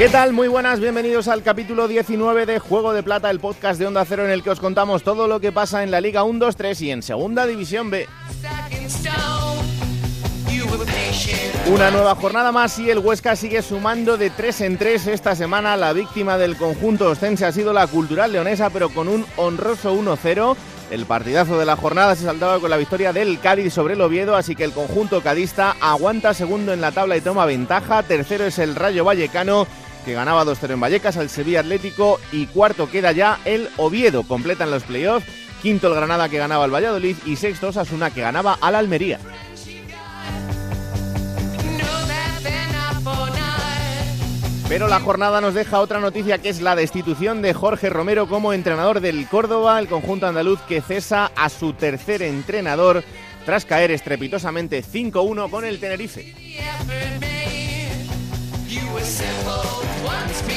¿Qué tal? Muy buenas, bienvenidos al capítulo 19 de Juego de Plata, el podcast de Onda Cero en el que os contamos todo lo que pasa en la Liga 1, 2, 3 y en Segunda División B. Una nueva jornada más y el Huesca sigue sumando de 3 en 3 esta semana. La víctima del conjunto ostense ha sido la Cultural Leonesa, pero con un honroso 1-0. El partidazo de la jornada se saltaba con la victoria del Cádiz sobre el Oviedo, así que el conjunto cadista aguanta segundo en la tabla y toma ventaja. Tercero es el Rayo Vallecano que ganaba 2-0 en Vallecas al Sevilla Atlético y cuarto queda ya el Oviedo. Completan los playoffs. Quinto el Granada que ganaba al Valladolid y sexto Osasuna que ganaba al Almería. Pero la jornada nos deja otra noticia que es la destitución de Jorge Romero como entrenador del Córdoba, el conjunto andaluz que cesa a su tercer entrenador tras caer estrepitosamente 5-1 con el Tenerife.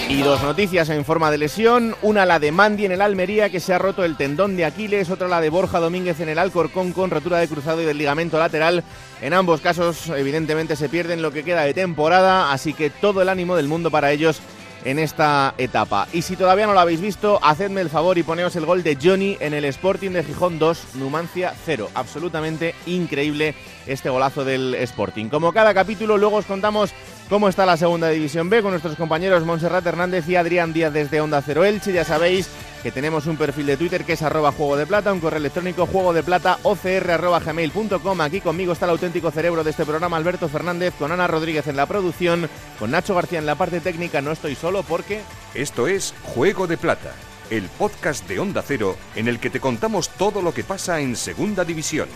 Y dos noticias en forma de lesión, una la de Mandi en el Almería que se ha roto el tendón de Aquiles, otra la de Borja Domínguez en el Alcorcón con rotura de cruzado y del ligamento lateral. En ambos casos evidentemente se pierden lo que queda de temporada, así que todo el ánimo del mundo para ellos en esta etapa. Y si todavía no lo habéis visto, hacedme el favor y poneos el gol de Johnny en el Sporting de Gijón 2, Numancia 0. Absolutamente increíble este golazo del Sporting. Como cada capítulo, luego os contamos cómo está la segunda división B con nuestros compañeros Montserrat Hernández y Adrián Díaz desde Onda Cero Elche. Ya sabéis que tenemos un perfil de Twitter que es arroba juego de plata, un correo electrónico juego de plata ocr gmail.com. Aquí conmigo está el auténtico cerebro de este programa, Alberto Fernández, con Ana Rodríguez en la producción, con Nacho García en la parte técnica. No estoy solo porque... Esto es Juego de Plata, el podcast de Onda Cero en el que te contamos todo lo que pasa en Segunda División.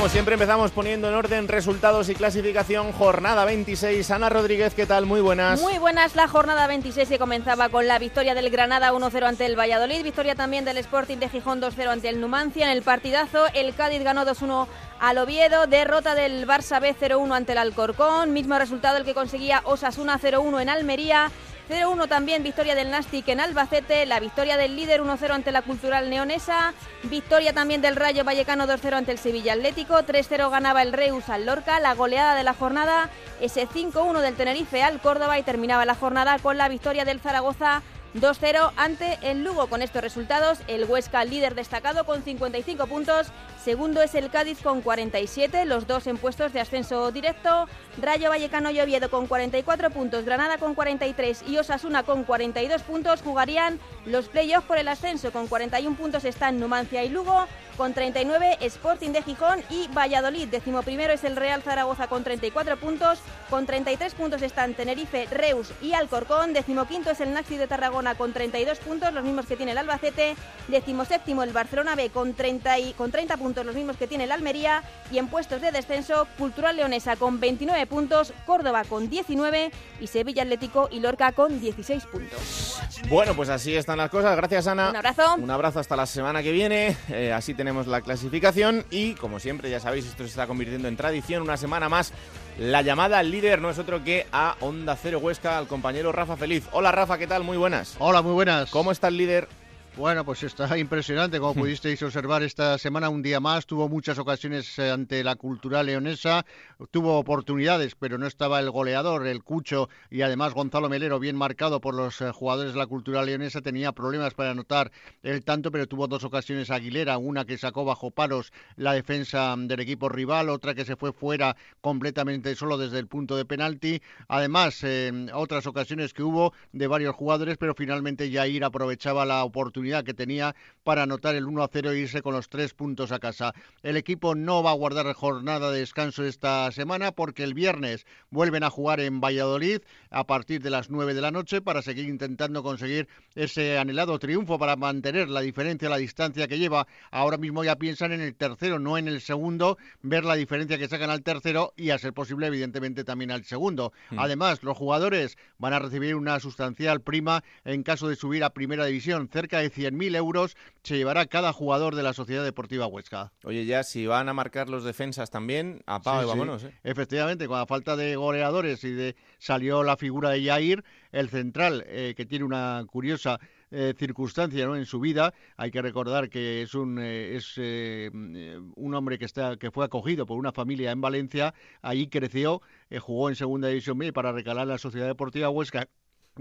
Como siempre empezamos poniendo en orden resultados y clasificación jornada 26. Ana Rodríguez, ¿qué tal? Muy buenas. Muy buenas la jornada 26 que comenzaba con la victoria del Granada 1-0 ante el Valladolid, victoria también del Sporting de Gijón 2-0 ante el Numancia. En el partidazo el Cádiz ganó 2-1 al Oviedo, derrota del Barça B 0-1 ante el Alcorcón, mismo resultado el que conseguía Osasuna 0-1 en Almería. 0-1 también victoria del Nastic en Albacete, la victoria del líder 1-0 ante la Cultural Neonesa, victoria también del Rayo Vallecano 2-0 ante el Sevilla Atlético, 3-0 ganaba el Reus al Lorca, la goleada de la jornada, ese 5-1 del Tenerife al Córdoba y terminaba la jornada con la victoria del Zaragoza 2-0 ante el Lugo. Con estos resultados, el Huesca líder destacado con 55 puntos. Segundo es el Cádiz con 47, los dos en puestos de ascenso directo. Rayo Vallecano y Oviedo con 44 puntos, Granada con 43 y Osasuna con 42 puntos. Jugarían los playoffs por el ascenso. Con 41 puntos están Numancia y Lugo. Con 39 Sporting de Gijón y Valladolid. Décimo primero es el Real Zaragoza con 34 puntos. Con 33 puntos están Tenerife, Reus y Alcorcón. Décimo quinto es el Naxi de Tarragona con 32 puntos, los mismos que tiene el Albacete. Décimo séptimo el Barcelona B con 30, y, con 30 puntos, los mismos que tiene el Almería. Y en puestos de descenso, Cultural Leonesa con 29 puntos, Córdoba con 19 y Sevilla Atlético y Lorca con 16 puntos. Bueno, pues así están las cosas. Gracias, Ana. Un abrazo. Un abrazo hasta la semana que viene. Eh, así tenemos la clasificación y, como siempre, ya sabéis, esto se está convirtiendo en tradición. Una semana más, la llamada al líder no es otro que a Onda Cero Huesca, al compañero Rafa Feliz. Hola, Rafa, ¿qué tal? Muy buenas. Hola, muy buenas. ¿Cómo está el líder? Bueno, pues está impresionante, como pudisteis observar esta semana, un día más. Tuvo muchas ocasiones eh, ante la cultura leonesa, tuvo oportunidades, pero no estaba el goleador, el Cucho, y además Gonzalo Melero, bien marcado por los eh, jugadores de la cultura leonesa, tenía problemas para anotar el tanto, pero tuvo dos ocasiones Aguilera, una que sacó bajo paros la defensa del equipo rival, otra que se fue fuera completamente solo desde el punto de penalti. Además, eh, otras ocasiones que hubo de varios jugadores, pero finalmente Jair aprovechaba la oportunidad oportunidad que tenía para anotar el 1 a 0 e irse con los tres puntos a casa. El equipo no va a guardar jornada de descanso esta semana porque el viernes vuelven a jugar en Valladolid a partir de las 9 de la noche para seguir intentando conseguir ese anhelado triunfo para mantener la diferencia, la distancia que lleva. Ahora mismo ya piensan en el tercero, no en el segundo, ver la diferencia que sacan al tercero y a ser posible, evidentemente, también al segundo. Mm. Además, los jugadores van a recibir una sustancial prima en caso de subir a primera división. Cerca de 100.000 euros se llevará cada jugador de la Sociedad Deportiva Huesca. Oye, ya si van a marcar los defensas también, apaga y vámonos. ¿eh? Efectivamente, con la falta de goleadores y de salió la figura de Jair, el central, eh, que tiene una curiosa eh, circunstancia ¿no? en su vida. Hay que recordar que es un eh, es eh, un hombre que está que fue acogido por una familia en Valencia. Allí creció, jugó en Segunda División B para recalar la Sociedad Deportiva Huesca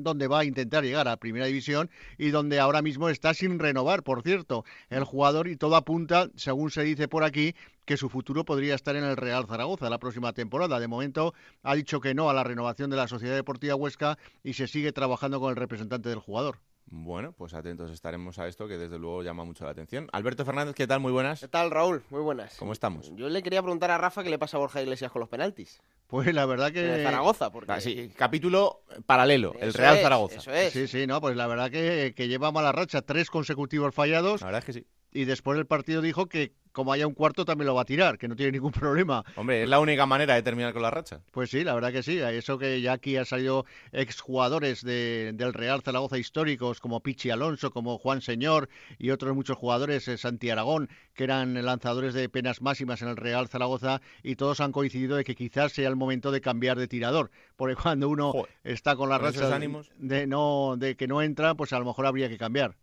donde va a intentar llegar a Primera División y donde ahora mismo está sin renovar, por cierto, el jugador y todo apunta, según se dice por aquí, que su futuro podría estar en el Real Zaragoza la próxima temporada. De momento ha dicho que no a la renovación de la Sociedad Deportiva Huesca y se sigue trabajando con el representante del jugador. Bueno, pues atentos estaremos a esto que desde luego llama mucho la atención. Alberto Fernández, ¿qué tal? Muy buenas. ¿Qué tal, Raúl? Muy buenas. ¿Cómo estamos? Yo le quería preguntar a Rafa qué le pasa a Borja Iglesias con los penaltis. Pues la verdad que... En Zaragoza, porque... Ah, sí, capítulo paralelo, el Real Zaragoza. Eso es. Sí, sí, no, pues la verdad que, que lleva mala racha, tres consecutivos fallados. La verdad es que sí. Y después del partido dijo que como haya un cuarto también lo va a tirar, que no tiene ningún problema. Hombre, es la única manera de terminar con la racha. Pues sí, la verdad que sí. Eso que ya aquí han salido exjugadores de, del Real Zaragoza históricos como Pichi Alonso, como Juan Señor y otros muchos jugadores, eh, Santi Aragón, que eran lanzadores de penas máximas en el Real Zaragoza y todos han coincidido de que quizás sea el momento de cambiar de tirador, porque cuando uno está con la racha de no de que no entra, pues a lo mejor habría que cambiar.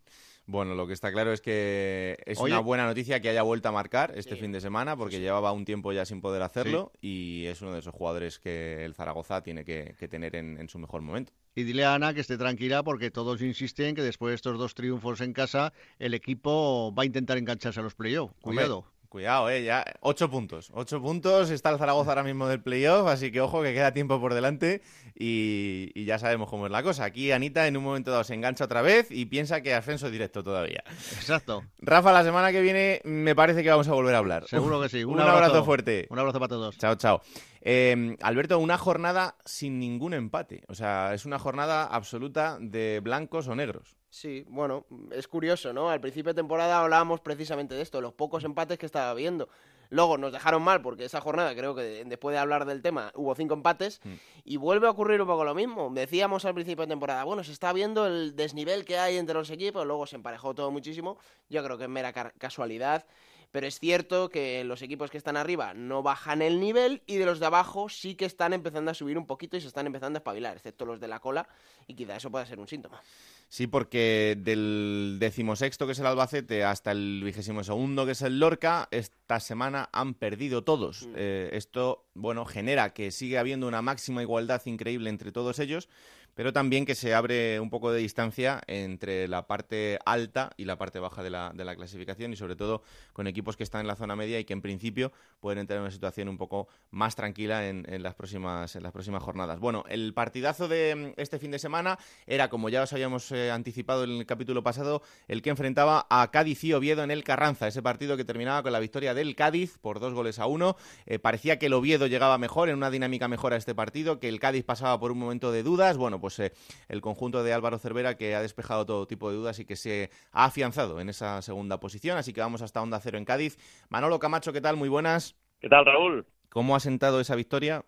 Bueno, lo que está claro es que es una buena noticia que haya vuelto a marcar este fin de semana, porque llevaba un tiempo ya sin poder hacerlo y es uno de esos jugadores que el Zaragoza tiene que, tener en, su mejor momento. Y dile a Ana que esté tranquila porque todos insisten que después de estos dos triunfos en casa, el equipo va a intentar engancharse a los playoffs. Cuidado. Cuidado, eh, ya ocho puntos. Ocho puntos está el Zaragoza ahora mismo del playoff, así que ojo que queda tiempo por delante y, ya sabemos cómo es la cosa. Aquí Anita en un momento dado se engancha otra vez y piensa que ascenso directo todavía. Exacto. Rafa, la semana que viene me parece que vamos a volver a hablar. Seguro que sí. Un, abrazo, fuerte. Un abrazo para todos. Chao, chao. Eh, Alberto, una jornada sin ningún empate. O sea, es una jornada absoluta de blancos o negros. Sí, bueno, es curioso, ¿no? Al principio de temporada hablábamos precisamente de esto, los pocos empates que estaba viendo. Luego nos dejaron mal porque esa jornada, creo que después de hablar del tema, hubo cinco empates mm. y vuelve a ocurrir un poco lo mismo. Decíamos al principio de temporada, bueno, se está viendo el desnivel que hay entre los equipos, luego se emparejó todo muchísimo. Yo creo que es mera casualidad. Pero es cierto que los equipos que están arriba no bajan el nivel y de los de abajo sí que están empezando a subir un poquito y se están empezando a espabilar, excepto los de la cola, y quizá eso pueda ser un síntoma. Sí, porque del decimosexto, que es el Albacete, hasta el vigésimo segundo, que es el Lorca, esta semana han perdido todos. Mm. Eh, esto, bueno, genera que sigue habiendo una máxima igualdad increíble entre todos ellos, pero también que se abre un poco de distancia entre la parte alta y la parte baja de la, de la, clasificación y sobre todo con equipos que están en la zona media y que en principio pueden entrar en una situación un poco más tranquila en, las, próximas, en las próximas jornadas. Bueno, el partidazo de este fin de semana era, como ya os habíamos eh, anticipado en el capítulo pasado, el que enfrentaba a Cádiz y Oviedo en el Carranza, ese partido que terminaba con la victoria del Cádiz por dos goles a uno. Eh, parecía que el Oviedo llegaba mejor, en una dinámica mejor a este partido, que el Cádiz pasaba por un momento de dudas. Bueno, pues eh, el conjunto de Álvaro Cervera que ha despejado todo tipo de dudas y que se ha afianzado en esa segunda posición. Así que vamos hasta Onda Cero en Cádiz. Manolo Camacho, ¿qué tal? Muy buenas. ¿Qué tal, Raúl? ¿Cómo ha sentado esa victoria?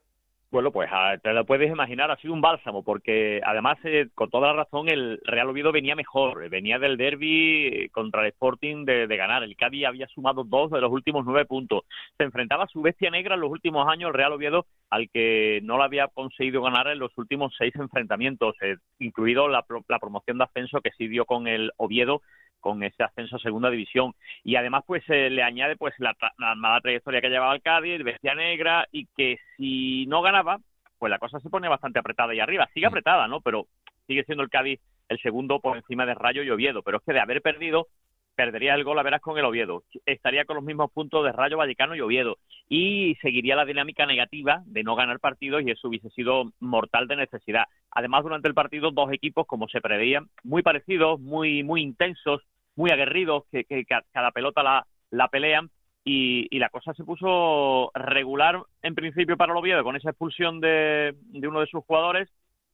Bueno, pues ah, te lo puedes imaginar, ha sido un bálsamo, porque además, eh, con toda la razón, el Real Oviedo venía mejor, venía del derby eh, contra el Sporting de, ganar. El Cádiz había sumado dos de los últimos nueve puntos. Se enfrentaba a su bestia negra en los últimos años, el Real Oviedo, al que no lo había conseguido ganar en los últimos seis enfrentamientos, eh, incluido la, la promoción de ascenso que sí dio con el Oviedo con ese ascenso a segunda división. Y además pues se le añade pues la, mala trayectoria que llevaba el Cádiz, bestia negra y que si no ganaba pues la cosa se pone bastante apretada ahí arriba, sigue apretada, ¿no? Pero sigue siendo el Cádiz el segundo por encima de Rayo y Oviedo, pero es que de haber perdido perdería el gol a veras con el Oviedo, estaría con los mismos puntos de Rayo Vallecano y Oviedo y seguiría la dinámica negativa de no ganar partidos y eso hubiese sido mortal de necesidad. Además, durante el partido dos equipos como se preveían, muy parecidos, muy muy intensos, muy aguerridos, que, que, cada pelota la, la pelean. Y, y, la cosa se puso regular en principio para el Oviedo con esa expulsión de, de uno de sus jugadores.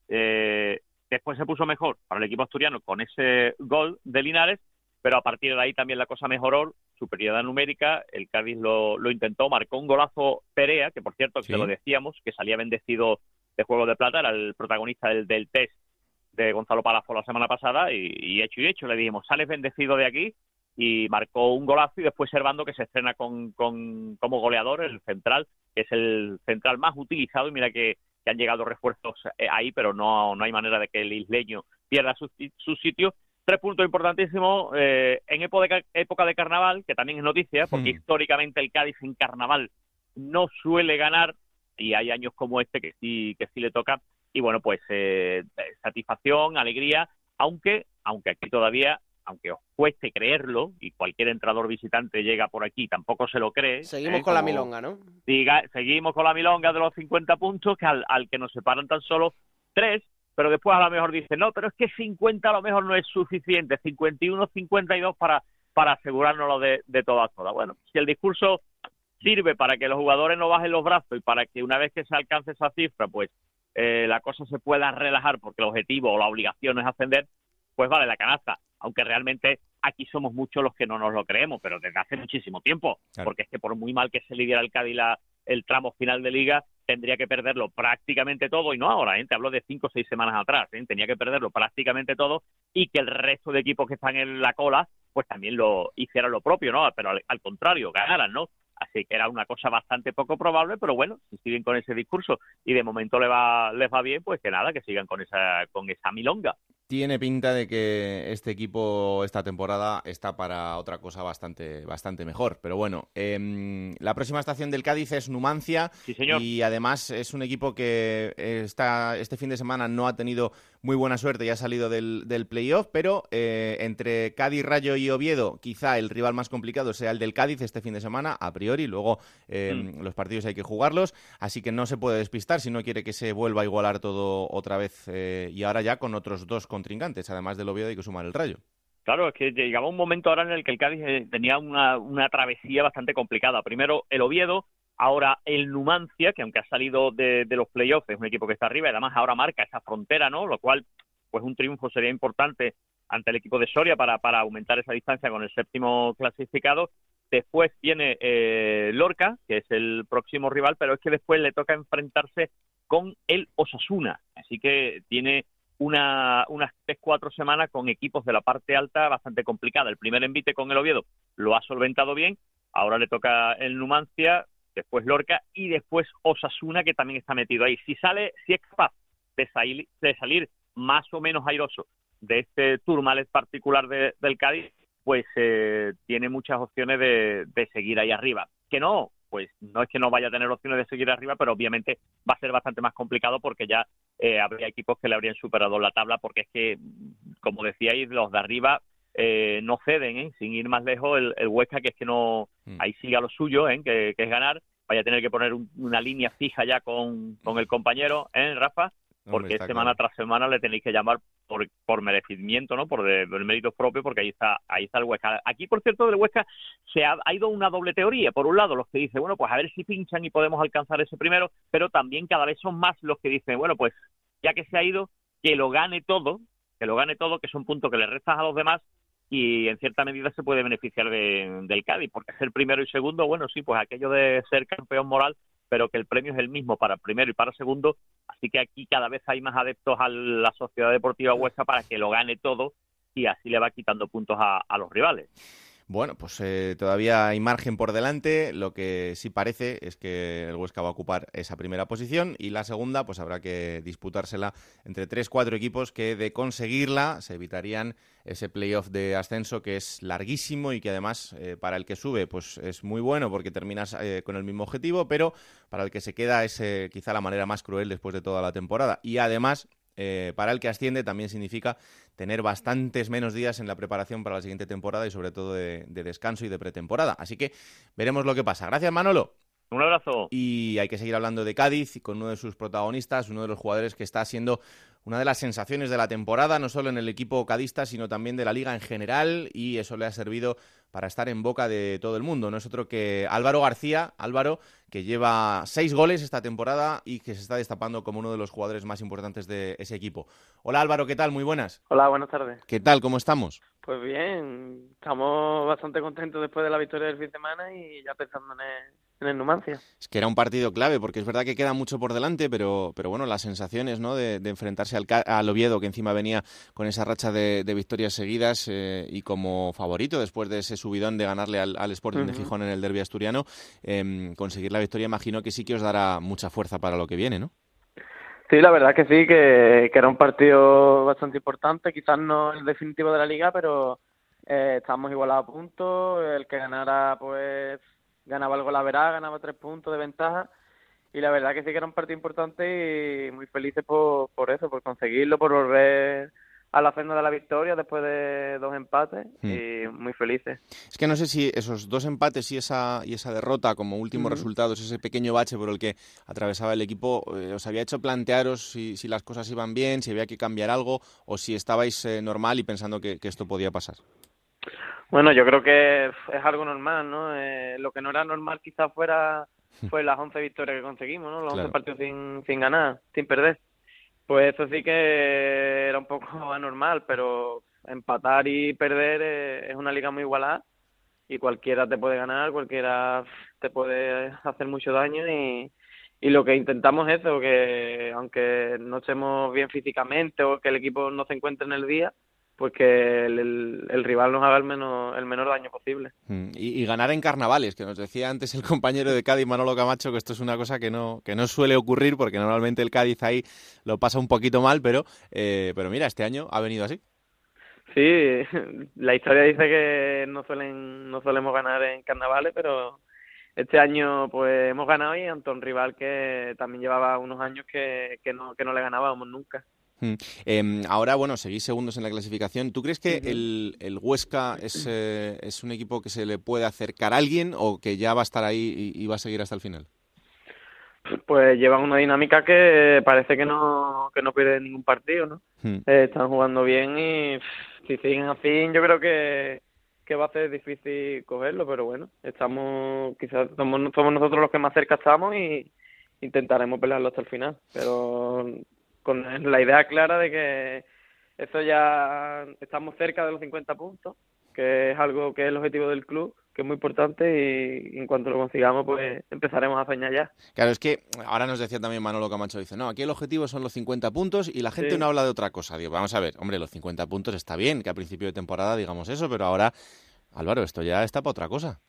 Eh, después se puso mejor para el equipo asturiano con ese gol de Linares, pero a partir de ahí también la cosa mejoró, superioridad numérica, el Cádiz lo, lo intentó, marcó un golazo Perea, que por cierto, que lo decíamos, que salía bendecido de Juego de Plata, era el protagonista del, del test de Gonzalo Palazzo la semana pasada y, hecho y hecho le dijimos, sales bendecido de aquí y marcó un golazo y después Servando que se estrena con, con, como goleador, el central, que es el central más utilizado y mira que, han llegado refuerzos eh, ahí, pero no, no hay manera de que el isleño pierda su, su sitio. Tres puntos importantísimos eh, en época de, época de carnaval, que también es noticia, porque hmm. históricamente el Cádiz en carnaval no suele ganar y hay años como este que sí, que sí le toca y bueno, pues eh, satisfacción, alegría, aunque, aunque aquí todavía, aunque os cueste creerlo, y cualquier entrador visitante llega por aquí, tampoco se lo cree. Seguimos ¿eh? con la milonga, ¿no? Diga, seguimos con la milonga de los 50 puntos, que al, al que nos separan tan solo tres, pero después a lo mejor dice, no, pero es que 50 a lo mejor no es suficiente, 51, 52 para, para asegurárnoslo de, de todas, todas. Bueno, si el discurso sirve para que los jugadores no bajen los brazos y para que una vez que se alcance esa cifra, pues eh, la cosa se pueda relajar porque el objetivo o la obligación es ascender, pues vale la canasta. Aunque realmente aquí somos muchos los que no nos lo creemos, pero desde hace muchísimo tiempo. Porque es que por muy mal que se lidiera el Cádiz el tramo final de liga, tendría que perderlo prácticamente todo, y no ahora, ¿eh? te hablo de cinco o seis semanas atrás, ¿eh? tenía que perderlo prácticamente todo y que el resto de equipos que están en la cola, pues también lo hicieran lo propio, ¿no? Pero al, contrario, ganaran, ¿no? Así que era una cosa bastante poco probable, pero bueno, si siguen con ese discurso y de momento les va, les va bien, pues que nada, que sigan con esa, con esa milonga. Tiene pinta de que este equipo esta temporada está para otra cosa bastante, bastante mejor. Pero bueno, em, la próxima estación del Cádiz es Numancia. Y además es un equipo que está, este fin de semana no ha tenido muy buena suerte y ha salido del, del playoff. Pero eh, entre Cádiz, Rayo y Oviedo, quizá el rival más complicado sea el del Cádiz este fin de semana, a priori. Luego em, mm. los partidos hay que jugarlos. Así que no se puede despistar si no quiere que se vuelva a igualar todo otra vez. Eh, y ahora ya con otros dos contrincantes, además del Oviedo hay que sumar el Rayo. Claro, es que llegaba un momento ahora en el que el Cádiz eh, tenía una, travesía bastante complicada. Primero el Oviedo, ahora el Numancia, que aunque ha salido de, los playoffs, es un equipo que está arriba y además ahora marca esa frontera, ¿no? Lo cual, pues un triunfo sería importante ante el equipo de Soria para, para aumentar esa distancia con el séptimo clasificado. Después viene eh, Lorca, que es el próximo rival, pero es que después le toca enfrentarse con el Osasuna. Así que tiene una, unas tres, cuatro semanas con equipos de la parte alta bastante complicada. El primer envite con el Oviedo lo ha solventado bien, ahora le toca el Numancia, después Lorca y después Osasuna, que también está metido ahí. Si sale, si es capaz de salir, de salir más o menos airoso de este turmalet particular del Cádiz, pues eh, tiene muchas opciones de, de seguir ahí arriba. Que no, pues no es que no vaya a tener opciones de seguir arriba, pero obviamente va a ser bastante más complicado porque ya eh, habría equipos que le habrían superado la tabla, porque es que, como decíais, los de arriba eh, no ceden, ¿eh? sin ir más lejos, el, el, Huesca, que es que no, mm. ahí sigue a lo suyo, ¿eh? que, es ganar, vaya a tener que poner una línea fija ya con, con el compañero, ¿eh, Rafa? porque semana tras semana le tenéis que llamar por, por merecimiento, ¿no? Por de, mérito propio, porque ahí está ahí está el Huesca. Aquí, por cierto, del Huesca se ha, ido una doble teoría. Por un lado, los que dicen, bueno, pues a ver si pinchan y podemos alcanzar ese primero, pero también cada vez son más los que dicen, bueno, pues ya que se ha ido, que lo gane todo, que lo gane todo, que es un punto que le restas a los demás y en cierta medida se puede beneficiar del Cádiz, porque ser primero y segundo, bueno, sí, pues aquello de ser campeón moral pero que el premio es el mismo para primero y para segundo, así que aquí cada vez hay más adeptos a la Sociedad Deportiva Huesca para que lo gane todo y así le va quitando puntos a, los rivales. Bueno, pues eh, todavía hay margen por delante. Lo que sí parece es que el Huesca va a ocupar esa primera posición y la segunda, pues habrá que disputársela entre tres, cuatro equipos que de conseguirla se evitarían ese playoff de ascenso que es larguísimo y que además eh, para el que sube pues es muy bueno porque terminas eh, con el mismo objetivo, pero para el que se queda es eh, quizá la manera más cruel después de toda la temporada. Y además para el que asciende también significa tener bastantes menos días en la preparación para la siguiente temporada y sobre todo de, de descanso y de pretemporada. Así que veremos lo que pasa. Gracias Manolo. Un abrazo. Y hay que seguir hablando de Cádiz y con uno de sus protagonistas, uno de los jugadores que está siendo una de las sensaciones de la temporada, no solo en el equipo cadista, sino también de la liga en general, y eso le ha servido para estar en boca de todo el mundo. No es otro que Álvaro García, Álvaro, que lleva seis goles esta temporada y que se está destapando como uno de los jugadores más importantes de ese equipo. Hola Álvaro, ¿qué tal? Muy buenas. Hola, buenas tardes. ¿Qué tal? ¿Cómo estamos? Pues bien, estamos bastante contentos después de la victoria del fin de semana y ya pensando en el, en el Numancia. Es que era un partido clave, porque es verdad que queda mucho por delante, pero, pero bueno, las sensaciones ¿no? de, enfrentarse al, al, Oviedo, que encima venía con esa racha de, victorias seguidas eh, y como favorito después de ese subidón de ganarle al, Sporting de Gijón en el derbi asturiano, em, conseguir la victoria imagino que sí que os dará mucha fuerza para lo que viene, ¿no? Sí, la verdad que sí, que, era un partido bastante importante, quizás no el definitivo de la liga, pero eh, estamos igualados a puntos, el que ganara pues ganaba algo la verá, ganaba tres puntos de ventaja y la verdad que sí que era un partido importante y muy felices por, por eso, por conseguirlo, por volver a la senda de la victoria después de dos empates hmm. y muy felices. Es que no sé si esos dos empates y esa, y esa derrota como último resultado, ese pequeño bache por el que atravesaba el equipo, eh, os había hecho plantearos si, si, las cosas iban bien, si había que cambiar algo o si estabais eh, normal y pensando que, que esto podía pasar. Bueno, yo creo que es algo normal, ¿no? Eh, lo que no era normal quizás fuera fue las 11 victorias que conseguimos, ¿no? Los 11 partidos sin, sin ganar, sin perder. Pues eso sí que era un poco anormal, pero empatar y perder eh, es una liga muy igualada y cualquiera te puede ganar, cualquiera te puede hacer mucho daño y, y lo que intentamos es eso, que aunque no estemos bien físicamente o que el equipo no se encuentre en el día, pues que el, rival nos haga el, menos, el menor daño posible. Mm, y, ganar en carnavales, que nos decía antes el compañero de Cádiz, Manolo Camacho, que esto es una cosa que no, que no suele ocurrir porque normalmente el Cádiz ahí lo pasa un poquito mal, pero, eh, pero mira, este año ha venido así. Sí, la historia dice que no suelen no solemos ganar en carnavales, pero este año pues hemos ganado y ante un rival que también llevaba unos años que, que, no, que no le ganábamos nunca. Mm. Em, ahora, bueno, seguís segundos en la clasificación. ¿Tú crees que el, el Huesca es, eh, es un equipo que se le puede acercar a alguien o que ya va a estar ahí y, va a seguir hasta el final? Pues llevan una dinámica que parece que no, que no pierde ningún partido, ¿no? Eh, están jugando bien y si siguen así, yo creo que, que va a ser difícil cogerlo, pero bueno, estamos, quizás somos, somos nosotros los que más cerca estamos y intentaremos pelearlo hasta el final, pero con la idea clara de que eso ya estamos cerca de los 50 puntos, que es algo que es el objetivo del club, que es muy importante y en cuanto lo consigamos pues empezaremos a soñar ya. Claro, es que ahora nos decía también Manolo Camacho, dice, no, aquí el objetivo son los 50 puntos y la gente no habla de otra cosa. Digo, vamos a ver, hombre, los 50 puntos está bien, que a principio de temporada digamos eso, pero ahora, Álvaro, esto ya está para otra cosa.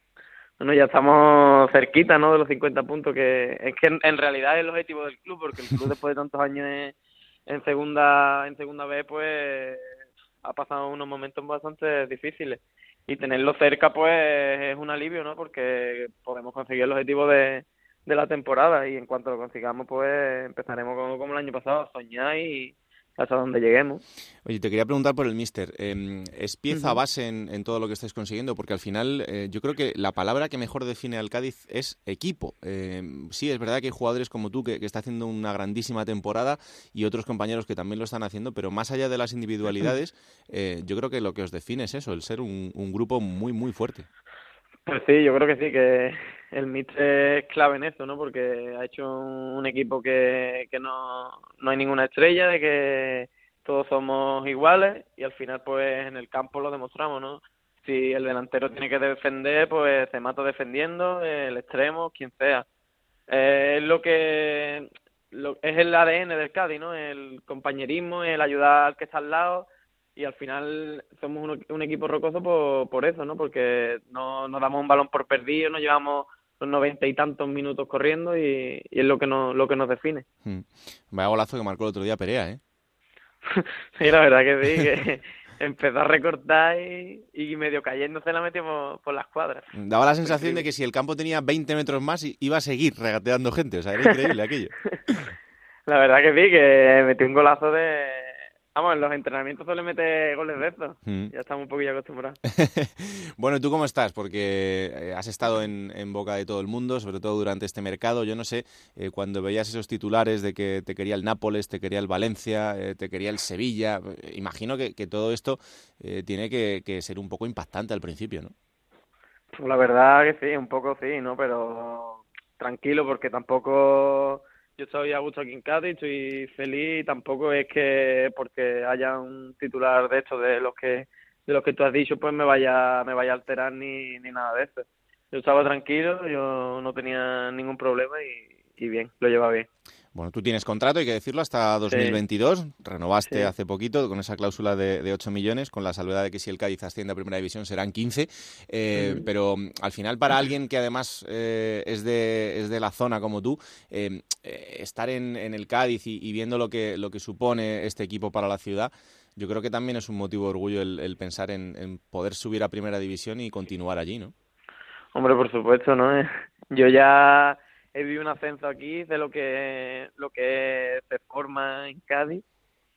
Bueno, ya estamos cerquita, ¿no? De los 50 puntos, que es que en, realidad es el objetivo del club, porque el club después de tantos años en segunda en segunda vez pues ha pasado unos momentos bastante difíciles. Y tenerlo cerca pues es un alivio no porque podemos conseguir el objetivo de, de la temporada. Y en cuanto lo consigamos pues empezaremos como, como el año pasado a soñar y, hasta donde lleguemos. Oye, te quería preguntar por el Mister. Em, ¿Es pieza base en, todo lo que estáis consiguiendo? Porque al final eh, yo creo que la palabra que mejor define al Cádiz es equipo. Em, sí, es verdad que hay jugadores como tú que, que, está haciendo una grandísima temporada y otros compañeros que también lo están haciendo, pero más allá de las individualidades, eh, yo creo que lo que os define es eso, el ser un, un grupo muy, muy fuerte. Sí, yo creo que sí, que el Mister es clave en eso, ¿no? Porque ha hecho un, equipo que, que no, no hay ninguna estrella, de que todos somos iguales y al final pues en el campo lo demostramos, ¿no? Si el delantero tiene que defender, pues se mata defendiendo, el extremo, quien sea. es lo que lo, es el ADN del Cádiz, ¿no? El compañerismo, el ayudar al que está al lado y al final somos un, equipo rocoso por, por, eso, ¿no? Porque no nos damos un balón por perdido, nos llevamos los noventa y tantos minutos corriendo y, es lo que nos, lo que nos define. Hmm. Vaya golazo que marcó el otro día Perea, ¿eh? sí, la verdad que sí, que empezó a recortar y, medio cayéndose la metió por, las cuadras. Daba la sensación de que si el campo tenía 20 metros más iba a seguir regateando gente, o sea, era increíble aquello. la verdad que sí, que metió un golazo de Vamos, en los entrenamientos suele meter goles de esos. Mm. Ya estamos un poquillo acostumbrados. bueno, ¿y tú cómo estás? Porque eh, has estado en, en, boca de todo el mundo, sobre todo durante este mercado. Yo no sé, eh, cuando veías esos titulares de que te quería el Nápoles, te quería el Valencia, eh, te quería el Sevilla, imagino que, que todo esto eh, tiene que, que, ser un poco impactante al principio, ¿no? Pues la verdad que sí, un poco sí, ¿no? Pero tranquilo, porque tampoco yo estoy a gusto aquí en Cádiz, estoy feliz y tampoco es que porque haya un titular de esto de los que de los que tú has dicho pues me vaya me vaya a alterar ni, ni nada de eso. Yo estaba tranquilo, yo no tenía ningún problema y, y bien, lo lleva bien. Bueno, tú tienes contrato, hay que decirlo, hasta 2022. Sí. Renovaste sí. hace poquito con esa cláusula de, de, 8 millones, con la salvedad de que si el Cádiz asciende a Primera División serán 15. Eh, mm. Pero al final, para alguien que además eh, es, de, es de la zona como tú, eh, estar en, en, el Cádiz y, y, viendo lo que, lo que supone este equipo para la ciudad, yo creo que también es un motivo de orgullo el, el pensar en, en, poder subir a Primera División y continuar allí, ¿no? Hombre, por supuesto, ¿no? Yo ya he vivido un ascenso aquí de lo que lo que se forma en Cádiz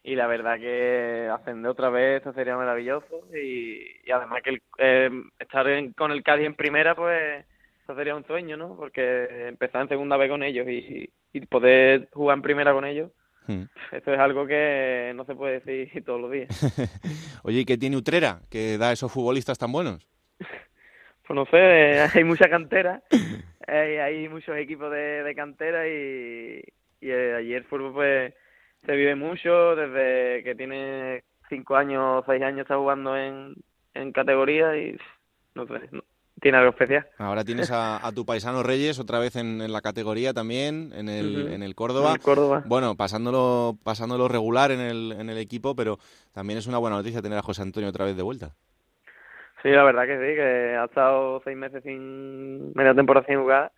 y la verdad que ascender otra vez eso sería maravilloso y, y además que el, eh, estar en, con el Cádiz en primera pues eso sería un sueño no porque empezar en segunda vez con ellos y, y poder jugar en primera con ellos Hmm. Eso es algo que no se puede decir todos los días. Oye, ¿y qué tiene Utrera que da a esos futbolistas tan buenos? Pues no sé, hay mucha cantera, hay, hay muchos equipos de, de cantera y, y allí el fútbol pues se vive mucho, desde que tiene cinco años o seis años está jugando en, en categoría y no sé, no, tiene algo especial. Ahora tienes a, a tu paisano Reyes otra vez en, en, la categoría también, en el, uh -huh. en el Córdoba. En el Córdoba. Bueno, pasándolo, pasándolo regular en el, en el equipo, pero también es una buena noticia tener a José Antonio otra vez de vuelta. Sí, la verdad que sí, que ha estado seis meses sin media temporada sin jugar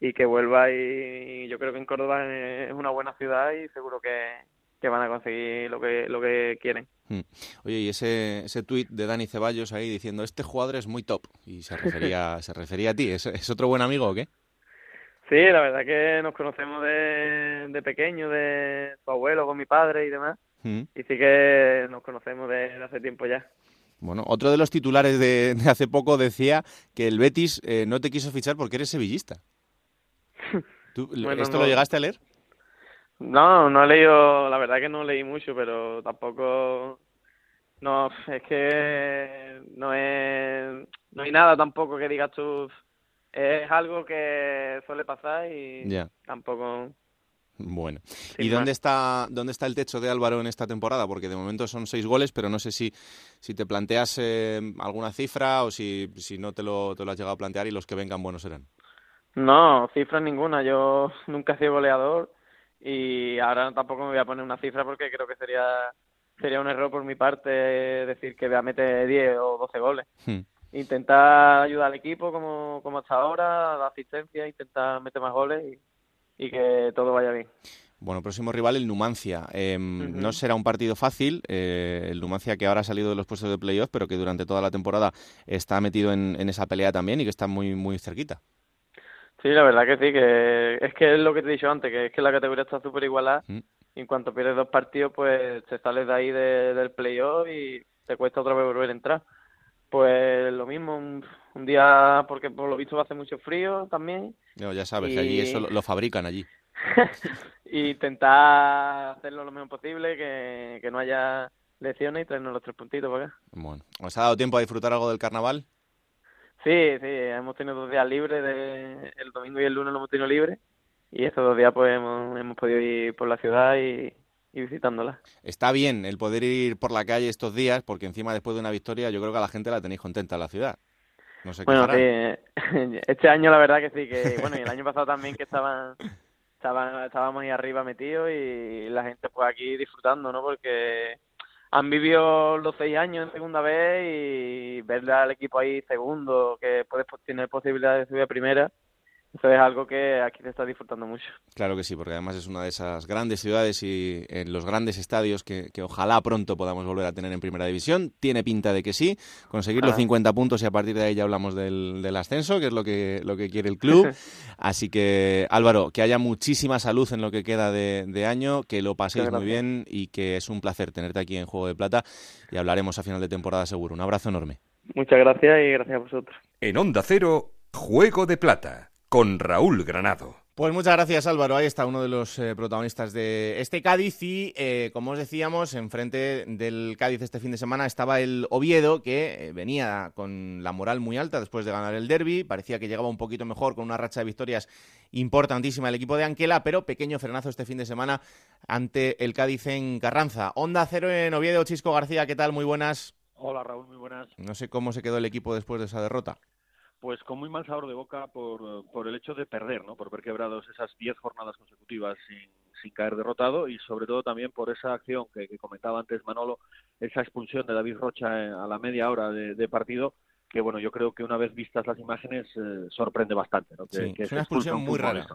y que vuelva y yo creo que en Córdoba es una buena ciudad y seguro que, que van a conseguir lo que lo que quieren. Hmm. Oye, y ese ese tuit de Dani Ceballos ahí diciendo este jugador es muy top y se refería se refería a ti, ¿Es, ¿Es, otro buen amigo o qué? Sí, la verdad que nos conocemos de, de pequeño, de tu abuelo con mi padre y demás. Hmm. Y sí que nos conocemos de, de hace tiempo ya. Bueno, otro de los titulares de, de hace poco decía que el Betis eh, no te quiso fichar porque eres sevillista. ¿Tú, bueno, ¿Esto no. lo llegaste a leer? No, no he leído, la verdad que no leí mucho, pero tampoco, no, es que no es, no hay nada tampoco que digas tú, es algo que suele pasar y yeah. tampoco... Bueno, ¿y dónde está, dónde está el techo de Álvaro en esta temporada? Porque de momento son seis goles, pero no sé si, si te planteas eh, alguna cifra o si, si no te lo, te lo has llegado a plantear y los que vengan buenos serán. No, cifras ninguna. Yo nunca he sido goleador y ahora tampoco me voy a poner una cifra porque creo que sería sería un error por mi parte decir que voy a meter 10 o 12 goles. Hmm. Intentar ayudar al equipo como, como hasta ahora, la asistencia, intentar meter más goles y, y que todo vaya bien. Bueno, próximo rival el Numancia. Eh, uh -huh. No será un partido fácil. Eh, el Numancia que ahora ha salido de los puestos de playoff, pero que durante toda la temporada está metido en, en, esa pelea también y que está muy muy cerquita. Sí, la verdad que sí, que es que es lo que te he dicho antes, que es que la categoría está súper igualada. Mm. Y en cuanto pierdes dos partidos, pues te sales de ahí de, del playoff y te cuesta otra vez volver a entrar. Pues lo mismo, un, un, día, porque por lo visto va a hacer mucho frío también. No, ya sabes, y... que allí eso lo, lo fabrican allí. y intentar hacerlo lo mejor posible, que, que no haya lesiones y traernos los tres puntitos para acá. Bueno, ¿os ha dado tiempo a disfrutar algo del carnaval? Sí, sí, hemos tenido dos días libres, de, el domingo y el lunes lo hemos tenido libre y estos dos días pues hemos, hemos podido ir por la ciudad y, y, visitándola. Está bien el poder ir por la calle estos días porque encima después de una victoria yo creo que a la gente la tenéis contenta en la ciudad. No sé bueno, sí, este año la verdad que sí, que bueno, y el año pasado también que estaban, estaban estábamos ahí arriba metidos y la gente pues aquí disfrutando, ¿no? Porque han vivido los seis años en segunda vez y ver al equipo ahí segundo, que puede tener posibilidad de subir a primera, Eso es algo que aquí se está disfrutando mucho. Claro que sí, porque además es una de esas grandes ciudades y en los grandes estadios que, ojalá pronto podamos volver a tener en Primera División. Tiene pinta de que sí, conseguir los 50 ah. puntos y a partir de ahí ya hablamos del, ascenso, que es lo que, lo que quiere el club. Así que, Álvaro, que haya muchísima salud en lo que queda de, año, que lo paséis muy bien y que es un placer tenerte aquí en Juego de Plata y hablaremos a final de temporada seguro. Un abrazo enorme. Muchas gracias y gracias a vosotros. En Onda Cero, Juego de Plata con Raúl Granado. Pues muchas gracias Álvaro, ahí está uno de los eh, protagonistas de este Cádiz y eh, como os decíamos, enfrente del Cádiz este fin de semana estaba el Oviedo que eh, venía con la moral muy alta después de ganar el derby, parecía que llegaba un poquito mejor con una racha de victorias importantísima el equipo de Anquela, pero pequeño frenazo este fin de semana ante el Cádiz en Carranza. Onda cero en Oviedo, Chisco García, ¿qué tal? Muy buenas. Hola Raúl, muy buenas. No sé cómo se quedó el equipo después de esa derrota pues con muy mal sabor de boca por, por el hecho de perder, ¿no? Por haber quebrado esas 10 jornadas consecutivas sin, sin caer derrotado y sobre todo también por esa acción que, comentaba antes Manolo, esa expulsión de David Rocha a la media hora de, partido, que bueno, yo creo que una vez vistas las imágenes eh, sorprende bastante, ¿no? Que, es una expulsión muy rara.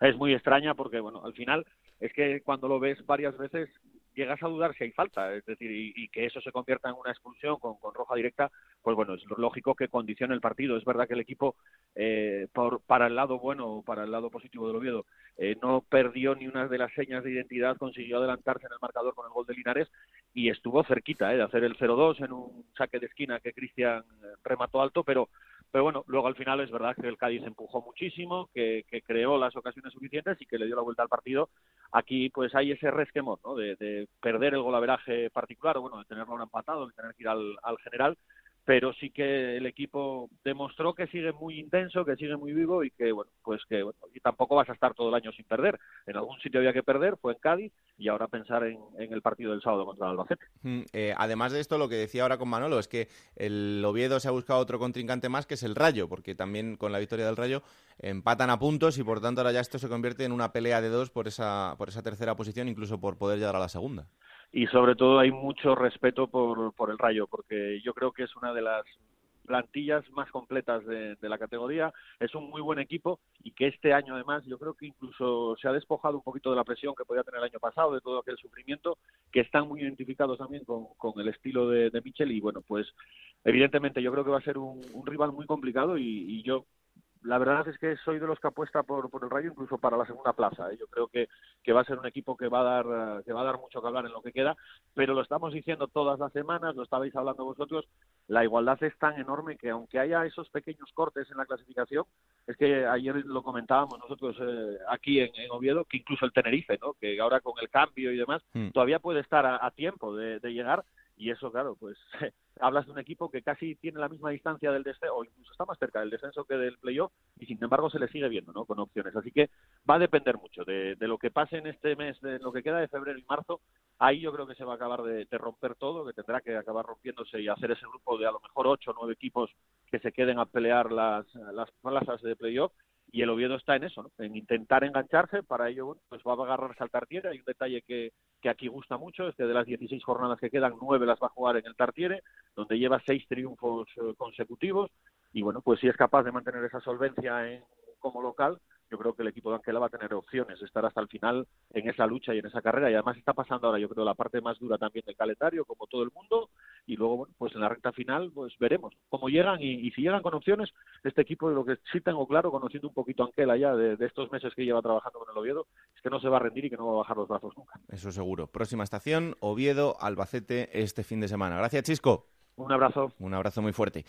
Es muy extraña porque bueno, al final es que cuando lo ves varias veces llegas a dudar si hay falta, es decir, y, que eso se convierta en una expulsión con, roja directa, pues bueno, es lógico que condicione el partido. Es verdad que el equipo, eh, por, para el lado bueno, para el lado positivo del Oviedo, eh, no perdió ni una de las señas de identidad, consiguió adelantarse en el marcador con el gol de Linares y estuvo cerquita eh, de hacer el 0-2 en un saque de esquina que Cristian remató alto, pero pero bueno, luego al final es verdad que el Cádiz empujó muchísimo, que, creó las ocasiones suficientes y que le dio la vuelta al partido. Aquí pues hay ese resquemor, ¿no? De, perder el golaveraje particular, o bueno, de tenerlo empatado, de tener que ir al general, pero sí que el equipo demostró que sigue muy intenso, que sigue muy vivo y que, bueno, pues que bueno, y tampoco vas a estar todo el año sin perder. En algún sitio había que perder, fue en Cádiz, y ahora pensar en, el partido del sábado contra el Albacete. Mm, eh, además de esto, lo que decía ahora con Manolo es que el Oviedo se ha buscado otro contrincante más, que es el Rayo, porque también con la victoria del Rayo empatan a puntos y por tanto ahora ya esto se convierte en una pelea de dos por esa, por esa tercera posición, incluso por poder llegar a la segunda y sobre todo hay mucho respeto por, por el Rayo, porque yo creo que es una de las plantillas más completas de, la categoría, es un muy buen equipo y que este año además yo creo que incluso se ha despojado un poquito de la presión que podía tener el año pasado, de todo aquel sufrimiento, que están muy identificados también con, con el estilo de, de Michel y bueno, pues evidentemente yo creo que va a ser un, rival muy complicado y yo la verdad es que soy de los que apuesta por, por el Rayo incluso para la segunda plaza. ¿eh? Yo creo que, que, va a ser un equipo que va a dar eh, que va a dar mucho que hablar en lo que queda, pero lo estamos diciendo todas las semanas, lo estabais hablando vosotros, la igualdad es tan enorme que aunque haya esos pequeños cortes en la clasificación, es que ayer lo comentábamos nosotros eh, aquí en, Oviedo, que incluso el Tenerife, ¿no? que ahora con el cambio y demás, hmm. todavía puede estar a, tiempo de, de llegar y eso, claro, pues hablas de un equipo que casi tiene la misma distancia del descenso, o incluso está más cerca del descenso que del playoff, y sin embargo se le sigue viendo, ¿no? Con opciones. Así que va a depender mucho de, lo que pase en este mes, de lo que queda de febrero y marzo. Ahí yo creo que se va a acabar de, romper todo, que tendrá que acabar rompiéndose y hacer ese grupo de a lo mejor ocho o nueve equipos que se queden a pelear las, las plazas de playoff y el Oviedo está en eso, en intentar engancharse, para ello pues va a agarrarse al Tartiere, hay un detalle que, que aquí gusta mucho, es que de las 16 jornadas que quedan, nueve las va a jugar en el Tartiere, donde lleva seis triunfos eh, consecutivos, y bueno, pues si es capaz de mantener esa solvencia en, como local, yo creo que el equipo de Anquela va a tener opciones de estar hasta el final en esa lucha y en esa carrera. Y además está pasando ahora, yo creo, la parte más dura también del calendario, como todo el mundo. Y luego, bueno, pues en la recta final, pues veremos cómo llegan. Y, si llegan con opciones, este equipo, lo que sí tengo claro, conociendo un poquito a ya de, estos meses que lleva trabajando con el Oviedo, es que no se va a rendir y que no va a bajar los brazos nunca. Eso seguro. Próxima estación, Oviedo, Albacete, este fin de semana. Gracias, Chisco. Un abrazo. Un abrazo muy fuerte.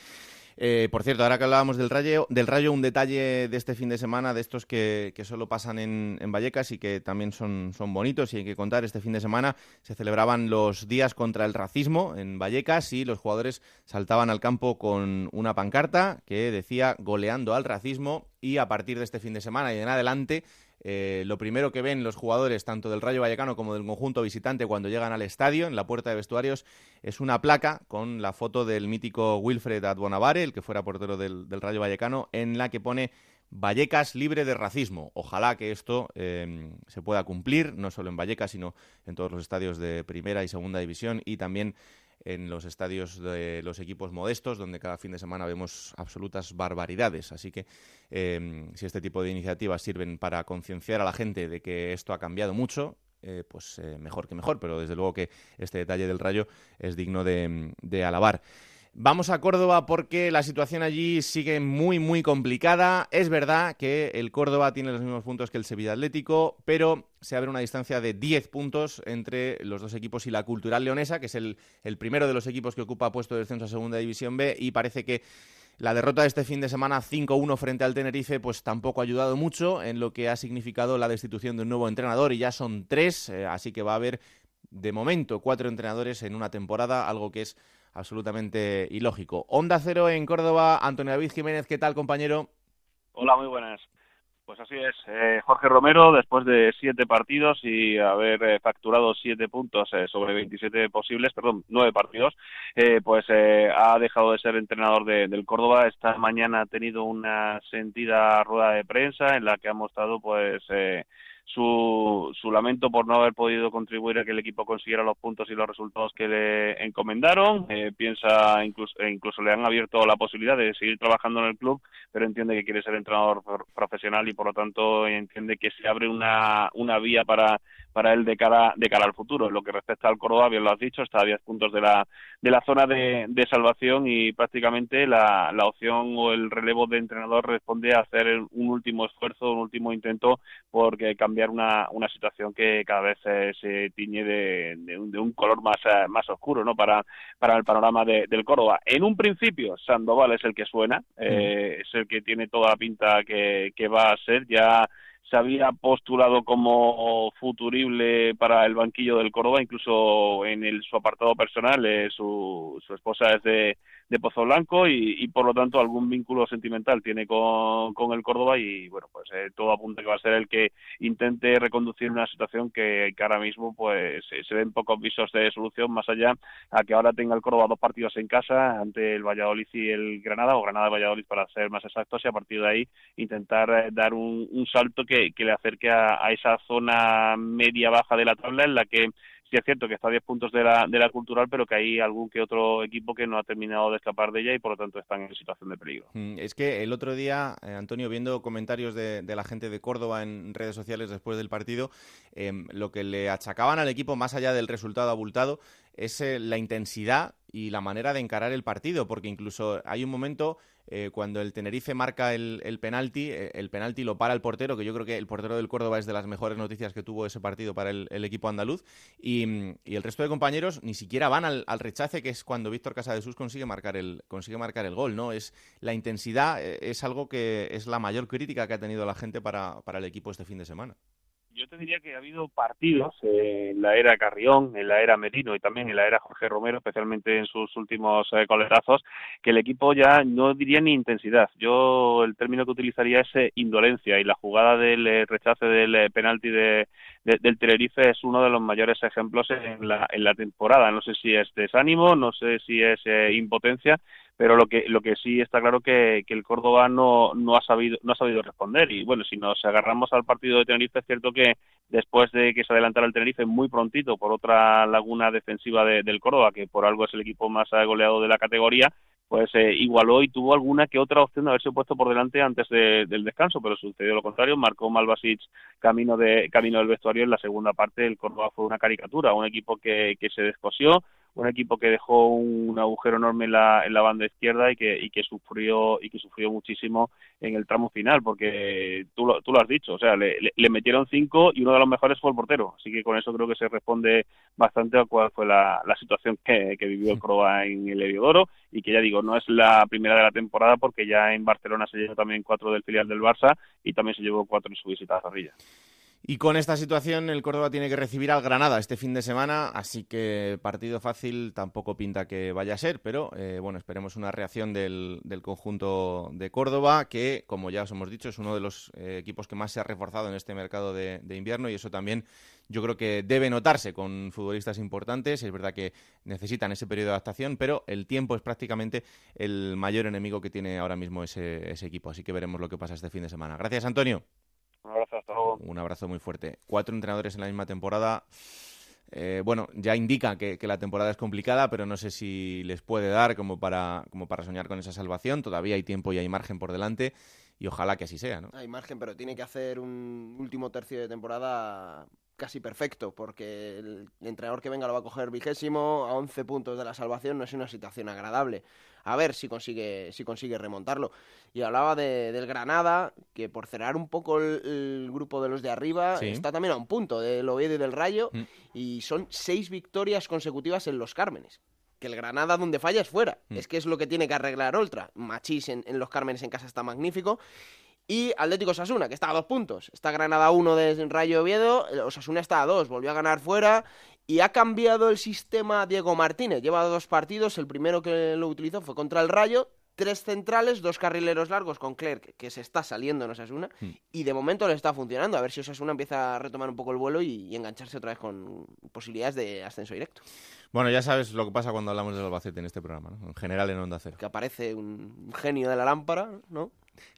Eh, por cierto, ahora que hablábamos del rayo, del rayo, un detalle de este fin de semana, de estos que, solo pasan en, Vallecas y que también son, son bonitos y hay que contar, este fin de semana se celebraban los días contra el racismo en Vallecas y los jugadores saltaban al campo con una pancarta que decía goleando al racismo y a partir de este fin de semana y en adelante eh, lo primero que ven los jugadores, tanto del Rayo Vallecano como del conjunto visitante, cuando llegan al estadio, en la puerta de vestuarios, es una placa con la foto del mítico Wilfred Adbonavare, el que fuera portero del, Rayo Vallecano, en la que pone Vallecas libre de racismo. Ojalá que esto em, se pueda cumplir, no solo en Vallecas, sino en todos los estadios de primera y segunda división y también en los estadios de los equipos modestos, donde cada fin de semana vemos absolutas barbaridades. Así que em, si este tipo de iniciativas sirven para concienciar a la gente de que esto ha cambiado mucho, eh, pues eh, mejor que mejor, pero desde luego que este detalle del rayo es digno de alabar. Vamos a Córdoba porque la situación allí sigue muy, muy complicada. Es verdad que el Córdoba tiene los mismos puntos que el Sevilla Atlético, pero se abre una distancia de 10 puntos entre los dos equipos y la Cultural Leonesa, que es el, primero de los equipos que ocupa puesto de descenso a Segunda División B, y parece que la derrota de este fin de semana 5-1 frente al Tenerife pues tampoco ha ayudado mucho en lo que ha significado la destitución de un nuevo entrenador y ya son tres, eh, así que va a haber de momento cuatro entrenadores en una temporada, algo que es absolutamente ilógico. Onda Cero en Córdoba, Antonio David Jiménez, ¿qué tal compañero? Hola, muy buenas. Pues así es, eh, Jorge Romero, después de siete partidos y haber eh, facturado siete puntos eh, sobre 27 posibles, perdón, nueve partidos, pues ha dejado de ser entrenador del Córdoba. Esta mañana ha tenido una sentida rueda de prensa en la que ha mostrado, pues, su, su lamento por no haber podido contribuir a que el equipo consiguiera los puntos y los resultados que le encomendaron. Eh, piensa, incluso, e incluso le han abierto la posibilidad de seguir trabajando en el club, pero entiende que quiere ser entrenador profesional y por lo tanto entiende que se abre una, una vía para para él de cara, de cara al futuro. Lo que respecta al Córdoba, bien lo has dicho, está a 10 puntos de la, de la zona de, de salvación y prácticamente la, la, opción o el relevo de entrenador responde a hacer un último esfuerzo, un último intento por cambiar una, una situación que cada vez se tiñe de, de, un, color más, eh, más oscuro ¿no? para, para el panorama del Córdoba. En un principio, Sandoval es el que suena, eh, es el que tiene toda la pinta que, que va a ser ya se había postulado como futurible para el banquillo del Córdoba, incluso en el, su apartado personal, eh, su, su esposa es de, de Pozo Blanco y, por lo tanto algún vínculo sentimental tiene con, con el Córdoba y bueno pues eh, todo apunta que va a ser el que intente reconducir una situación que, ahora mismo pues se ven pocos visos de solución más allá a que ahora tenga el Córdoba dos partidos en casa ante el Valladolid y el Granada o Granada Valladolid para ser más exactos y a partir de ahí intentar eh, dar un, un salto que, que le acerque a, a esa zona media baja de la tabla en la que es cierto que está a 10 puntos de la, de la cultural, pero que hay algún que otro equipo que no ha terminado de escapar de ella y por lo tanto están en situación de peligro. Mm, es que el otro día, eh, Antonio, viendo comentarios de, la gente de Córdoba en redes sociales después del partido, em, lo que le achacaban al equipo, más allá del resultado abultado, es eh, la intensidad y la manera de encarar el partido, porque incluso hay un momento eh, cuando el Tenerife marca el, penalti, eh, el penalti lo para el portero, que yo creo que el portero del Córdoba es de las mejores noticias que tuvo ese partido para el, equipo andaluz, y, el resto de compañeros ni siquiera van al, rechace, que es cuando Víctor Casadesús consigue marcar el consigue marcar el gol, ¿no? Es la intensidad es algo que es la mayor crítica que ha tenido la gente para, para el equipo este fin de semana yo te diría que ha habido partidos en la era Carrión, en la era Merino y también en la era Jorge Romero, especialmente en sus últimos eh, que el equipo ya no diría ni intensidad. Yo el término que utilizaría es eh, indolencia y la jugada del eh, rechace del penalti de, del Tenerife es uno de los mayores ejemplos en la, en la temporada. No sé si es desánimo, no sé si es impotencia, pero lo que lo que sí está claro que, que el Córdoba no, no ha sabido no ha sabido responder. Y bueno si nos agarramos al partido de Tenerife es cierto que después de que se adelantara el Tenerife muy prontito por otra laguna defensiva del Córdoba que por algo es el equipo más goleado de la categoría pues eh, igualó y tuvo alguna que otra opción de haberse puesto por delante antes del descanso, pero sucedió lo contrario, marcó Malvasic camino de camino del vestuario en la segunda parte, el Córdoba fue una caricatura, un equipo que, que se descosió, un equipo que dejó un agujero enorme en la, en la banda izquierda y que, y que sufrió y que sufrió muchísimo en el tramo final porque tú lo, tú lo has dicho o sea le, le, metieron cinco y uno de los mejores fue el portero así que con eso creo que se responde bastante a cuál fue la, la situación que, que vivió el Croa en el Heliodoro y que ya digo no es la primera de la temporada porque ya en Barcelona se llevó también cuatro del filial del Barça y también se llevó cuatro en su visita a Zorrilla y con esta situación el Córdoba tiene que recibir al Granada este fin de semana, así que partido fácil tampoco pinta que vaya a ser, pero eh, bueno, esperemos una reacción del, conjunto de Córdoba, que como ya os hemos dicho es uno de los eh, equipos que más se ha reforzado en este mercado de, invierno y eso también yo creo que debe notarse con futbolistas importantes. Es verdad que necesitan ese periodo de adaptación, pero el tiempo es prácticamente el mayor enemigo que tiene ahora mismo ese, ese equipo, así que veremos lo que pasa este fin de semana. Gracias, Antonio. Un abrazo, hasta luego. Un abrazo muy fuerte. Cuatro entrenadores en la misma temporada. eh, bueno, ya indica que, la temporada es complicada, pero no sé si les puede dar como para, como para soñar con esa salvación. Todavía hay tiempo y hay margen por delante y ojalá que así sea, ¿no? Hay margen, pero tiene que hacer un último tercio de temporada casi perfecto, porque el entrenador que venga lo va a coger vigésimo a 11 puntos de la salvación, no es una situación agradable. A ver si consigue, si consigue remontarlo. Y hablaba de, del Granada, que por cerrar un poco el, grupo de los de arriba, está también a un punto del Oviedo y del Rayo, mm. y son seis victorias consecutivas en los Cármenes que el Granada donde falla es fuera. Mm. Es que es lo que tiene que arreglar Oltra. Machís en, en, los Cármenes en casa está magnífico. Y Atlético Sasuna, que está a dos puntos. Está Granada 1 de Rayo Oviedo, Osasuna está a dos, volvió a ganar fuera y ha cambiado el sistema Diego Martínez. Lleva dos partidos, el primero que lo utilizó fue contra el Rayo, tres centrales, dos carrileros largos con Clerc, que se está saliendo en Osasuna, hmm. y de momento le está funcionando. A ver si Osasuna empieza a retomar un poco el vuelo y, engancharse otra vez con posibilidades de ascenso directo. Bueno, ya sabes lo que pasa cuando hablamos del Albacete en este programa, ¿no? En general en Onda Cero. Que aparece un genio de la lámpara, ¿no?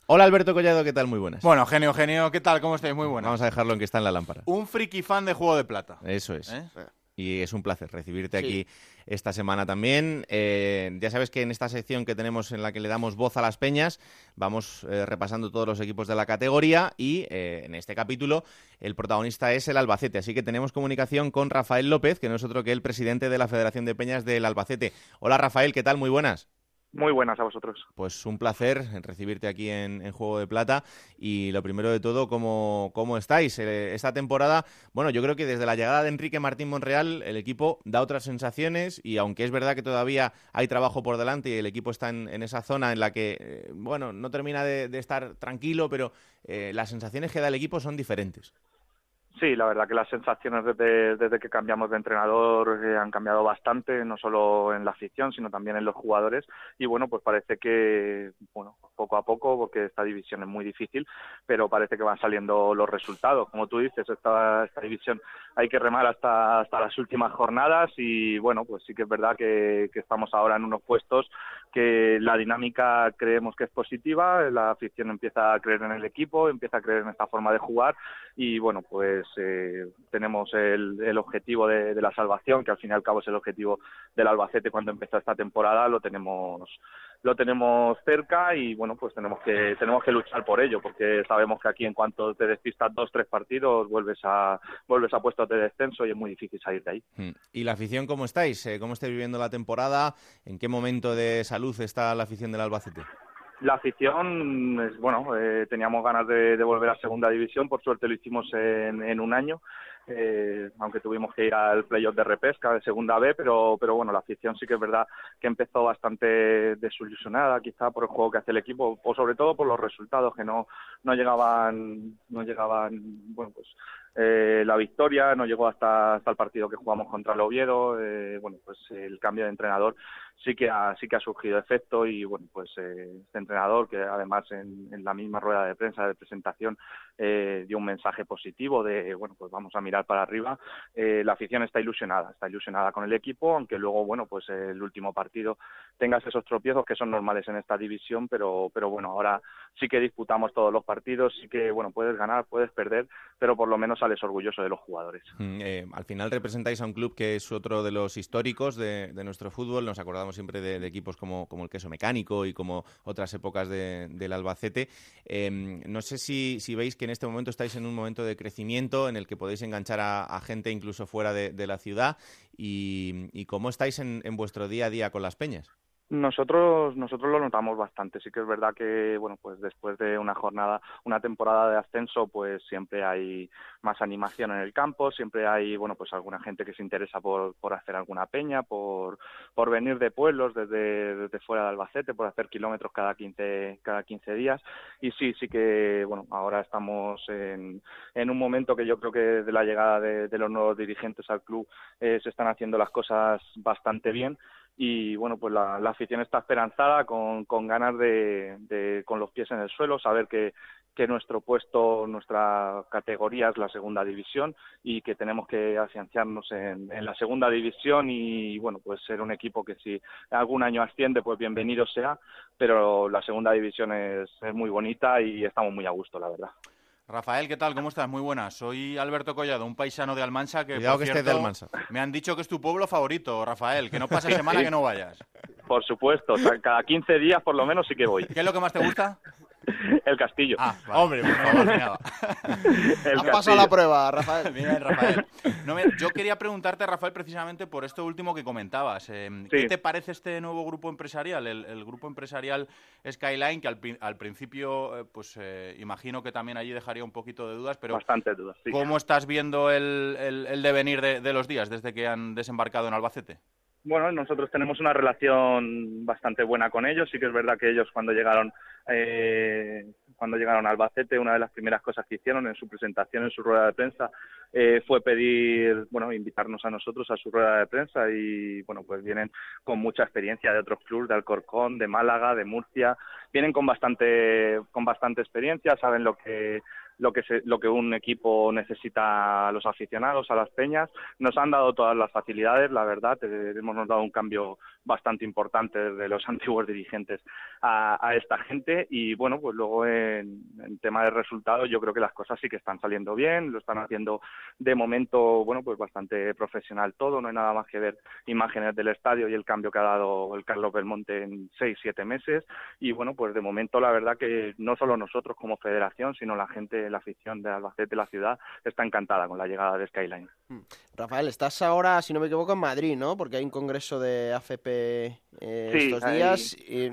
Hola Alberto Collado, ¿qué tal? Muy buenas. Bueno, genio, genio, ¿qué tal? ¿Cómo estáis? Muy buenas. Vamos a dejarlo en que está en la lámpara. Un friki fan de Juego de Plata. Eso es. ¿Eh? y es un placer recibirte aquí esta semana también. Eh, ya sabes que en esta sección que tenemos en la que le damos voz a las peñas, vamos eh, repasando todos los equipos de la categoría y en este capítulo el protagonista es el Albacete. Así que tenemos comunicación con Rafael López, que no es otro que el presidente de la Federación de Peñas del Albacete. Hola Rafael, ¿qué tal? Muy buenas. Muy buenas a vosotros. Pues un placer recibirte aquí en, Juego de Plata. Y lo primero de todo, ¿cómo, cómo estáis? Eh, esta temporada, bueno, yo creo que desde la llegada de Enrique Martín Monreal, el equipo da otras sensaciones. Y aunque es verdad que todavía hay trabajo por delante y el equipo está en, esa zona en la que, eh, bueno, no termina de, estar tranquilo, pero eh, las sensaciones que da el equipo son diferentes. Sí, la verdad que las sensaciones desde, que cambiamos de entrenador eh, han cambiado bastante, no solo en la afición, sino también en los jugadores. Y bueno, pues parece que, bueno, poco a poco, porque esta división es muy difícil, pero parece que van saliendo los resultados. Como tú dices, esta, esta división hay que remar hasta, hasta las últimas jornadas y bueno, pues sí que es verdad que, que estamos ahora en unos puestos que la dinámica creemos que es positiva, la afición empieza a creer en el equipo, empieza a creer en esta forma de jugar y bueno, pues eh, tenemos el, el objetivo de, de, la salvación, que al fin y al cabo es el objetivo del Albacete cuando empezó esta temporada, lo tenemos lo tenemos cerca y bueno pues tenemos que tenemos que luchar por ello porque sabemos que aquí en cuanto te despistas dos tres partidos vuelves a vuelves a puestos de descenso y es muy difícil salir de ahí. Hmm. y la afición cómo estáis eh, cómo estáis viviendo la temporada en qué momento de salud está la afición del Albacete la afición, bueno, eh, teníamos ganas de, volver a segunda división, por suerte lo hicimos en, en un año eh, aunque tuvimos que ir al playoff de repesca de segunda B, pero, pero bueno, la afición sí que es verdad que empezó bastante desilusionada, quizá por el juego que hace el equipo, o sobre todo por los resultados que no, no llegaban, no llegaban, bueno, pues eh, la victoria no llegó hasta, hasta el partido que jugamos contra el Oviedo. Eh, bueno, pues el cambio de entrenador sí que ha, sí que ha surgido efecto y bueno, pues eh, este entrenador que además en, en, la misma rueda de prensa de presentación eh, dio un mensaje positivo de bueno, pues vamos a mirar para arriba. Eh, la afición está ilusionada, está ilusionada con el equipo, aunque luego bueno, pues el último partido tengas esos tropiezos que son normales en esta división, pero pero bueno, ahora sí que disputamos todos los partidos, sí que bueno, puedes ganar, puedes perder, pero por lo menos sales orgulloso de los jugadores. Mm, eh, al final representáis a un club que es otro de los históricos de, nuestro fútbol. Nos acordamos siempre de, equipos como, el Queso Mecánico y como otras épocas del Albacete. Em, no sé si, veis que en este momento estáis en un momento de crecimiento en el que podéis enganchar a, gente incluso fuera de, la ciudad y, cómo estáis en vuestro día a día con las peñas. Nosotros, nosotros lo notamos bastante. Sí que es verdad que, bueno, pues después de una jornada, una temporada de ascenso, pues siempre hay más animación en el campo, siempre hay, bueno, pues alguna gente que se interesa por, por hacer alguna peña, por, por venir de pueblos desde, desde fuera de Albacete, por hacer kilómetros cada 15, cada 15 días. Y sí, sí que, bueno, ahora estamos en, en un momento que yo creo que de la llegada de, de los nuevos dirigentes al club eh, se están haciendo las cosas bastante bien y bueno pues la, afición está esperanzada con, con ganas de, con los pies en el suelo saber que, que nuestro puesto nuestra categoría es la segunda división y que tenemos que afianzarnos en, en, la segunda división y bueno pues ser un equipo que si algún año asciende pues bienvenido sea pero la segunda división es, es muy bonita y estamos muy a gusto la verdad Rafael, ¿qué tal? ¿Cómo estás? Muy buenas. Soy Alberto Collado, un paisano de Almansa que, Cuidado por que estés cierto, de Almansa. me han dicho que es tu pueblo favorito, Rafael, que no pasa semana que no vayas. Por supuesto, o sea, cada 15 días por lo menos sí que voy. ¿Qué es lo que más te gusta? El castillo. Ah, vale. hombre, por favor, nada. Has pasado la prueba, Rafael. Bien, Rafael. No, mira, yo quería preguntarte, Rafael, precisamente por esto último que comentabas. Eh, ¿Qué te parece este nuevo grupo empresarial, el, el grupo empresarial Skyline, que al, pri- al principio, eh, pues eh, imagino que también allí dejaría un poquito de dudas, pero Bastante dudas, sí. ¿cómo estás viendo el, el- el devenir de, de los días desde que han desembarcado en Albacete? Bueno, nosotros tenemos una relación bastante buena con ellos. Sí que es verdad que ellos cuando llegaron eh, cuando llegaron a Albacete, una de las primeras cosas que hicieron en su presentación, en su rueda de prensa, eh, fue pedir, bueno, invitarnos a nosotros a su rueda de prensa y, bueno, pues vienen con mucha experiencia de otros clubes, de Alcorcón, de Málaga, de Murcia, vienen con bastante, con bastante experiencia, saben lo que lo que se- lo que un equipo necesita a los aficionados, a las peñas. Nos han dado todas las facilidades, la verdad. eh, hemos nos dado un cambio bastante importante desde los antiguos dirigentes a, a esta gente y bueno, pues luego en, en tema de resultados yo creo que las cosas sí que están saliendo bien, lo están haciendo de momento, bueno, pues bastante profesional todo, no hay nada más que ver imágenes del estadio y el cambio que ha dado el Carlos Belmonte en seis, siete meses y bueno, pues de momento la verdad que no solo nosotros como federación, sino la gente, la afición de Albacete, la ciudad, está encantada con la llegada de Skyline. Rafael, estás ahora, si no me equivoco, en Madrid, ¿no? Porque hay un congreso de AFP eh, Sí, estos hay- días. y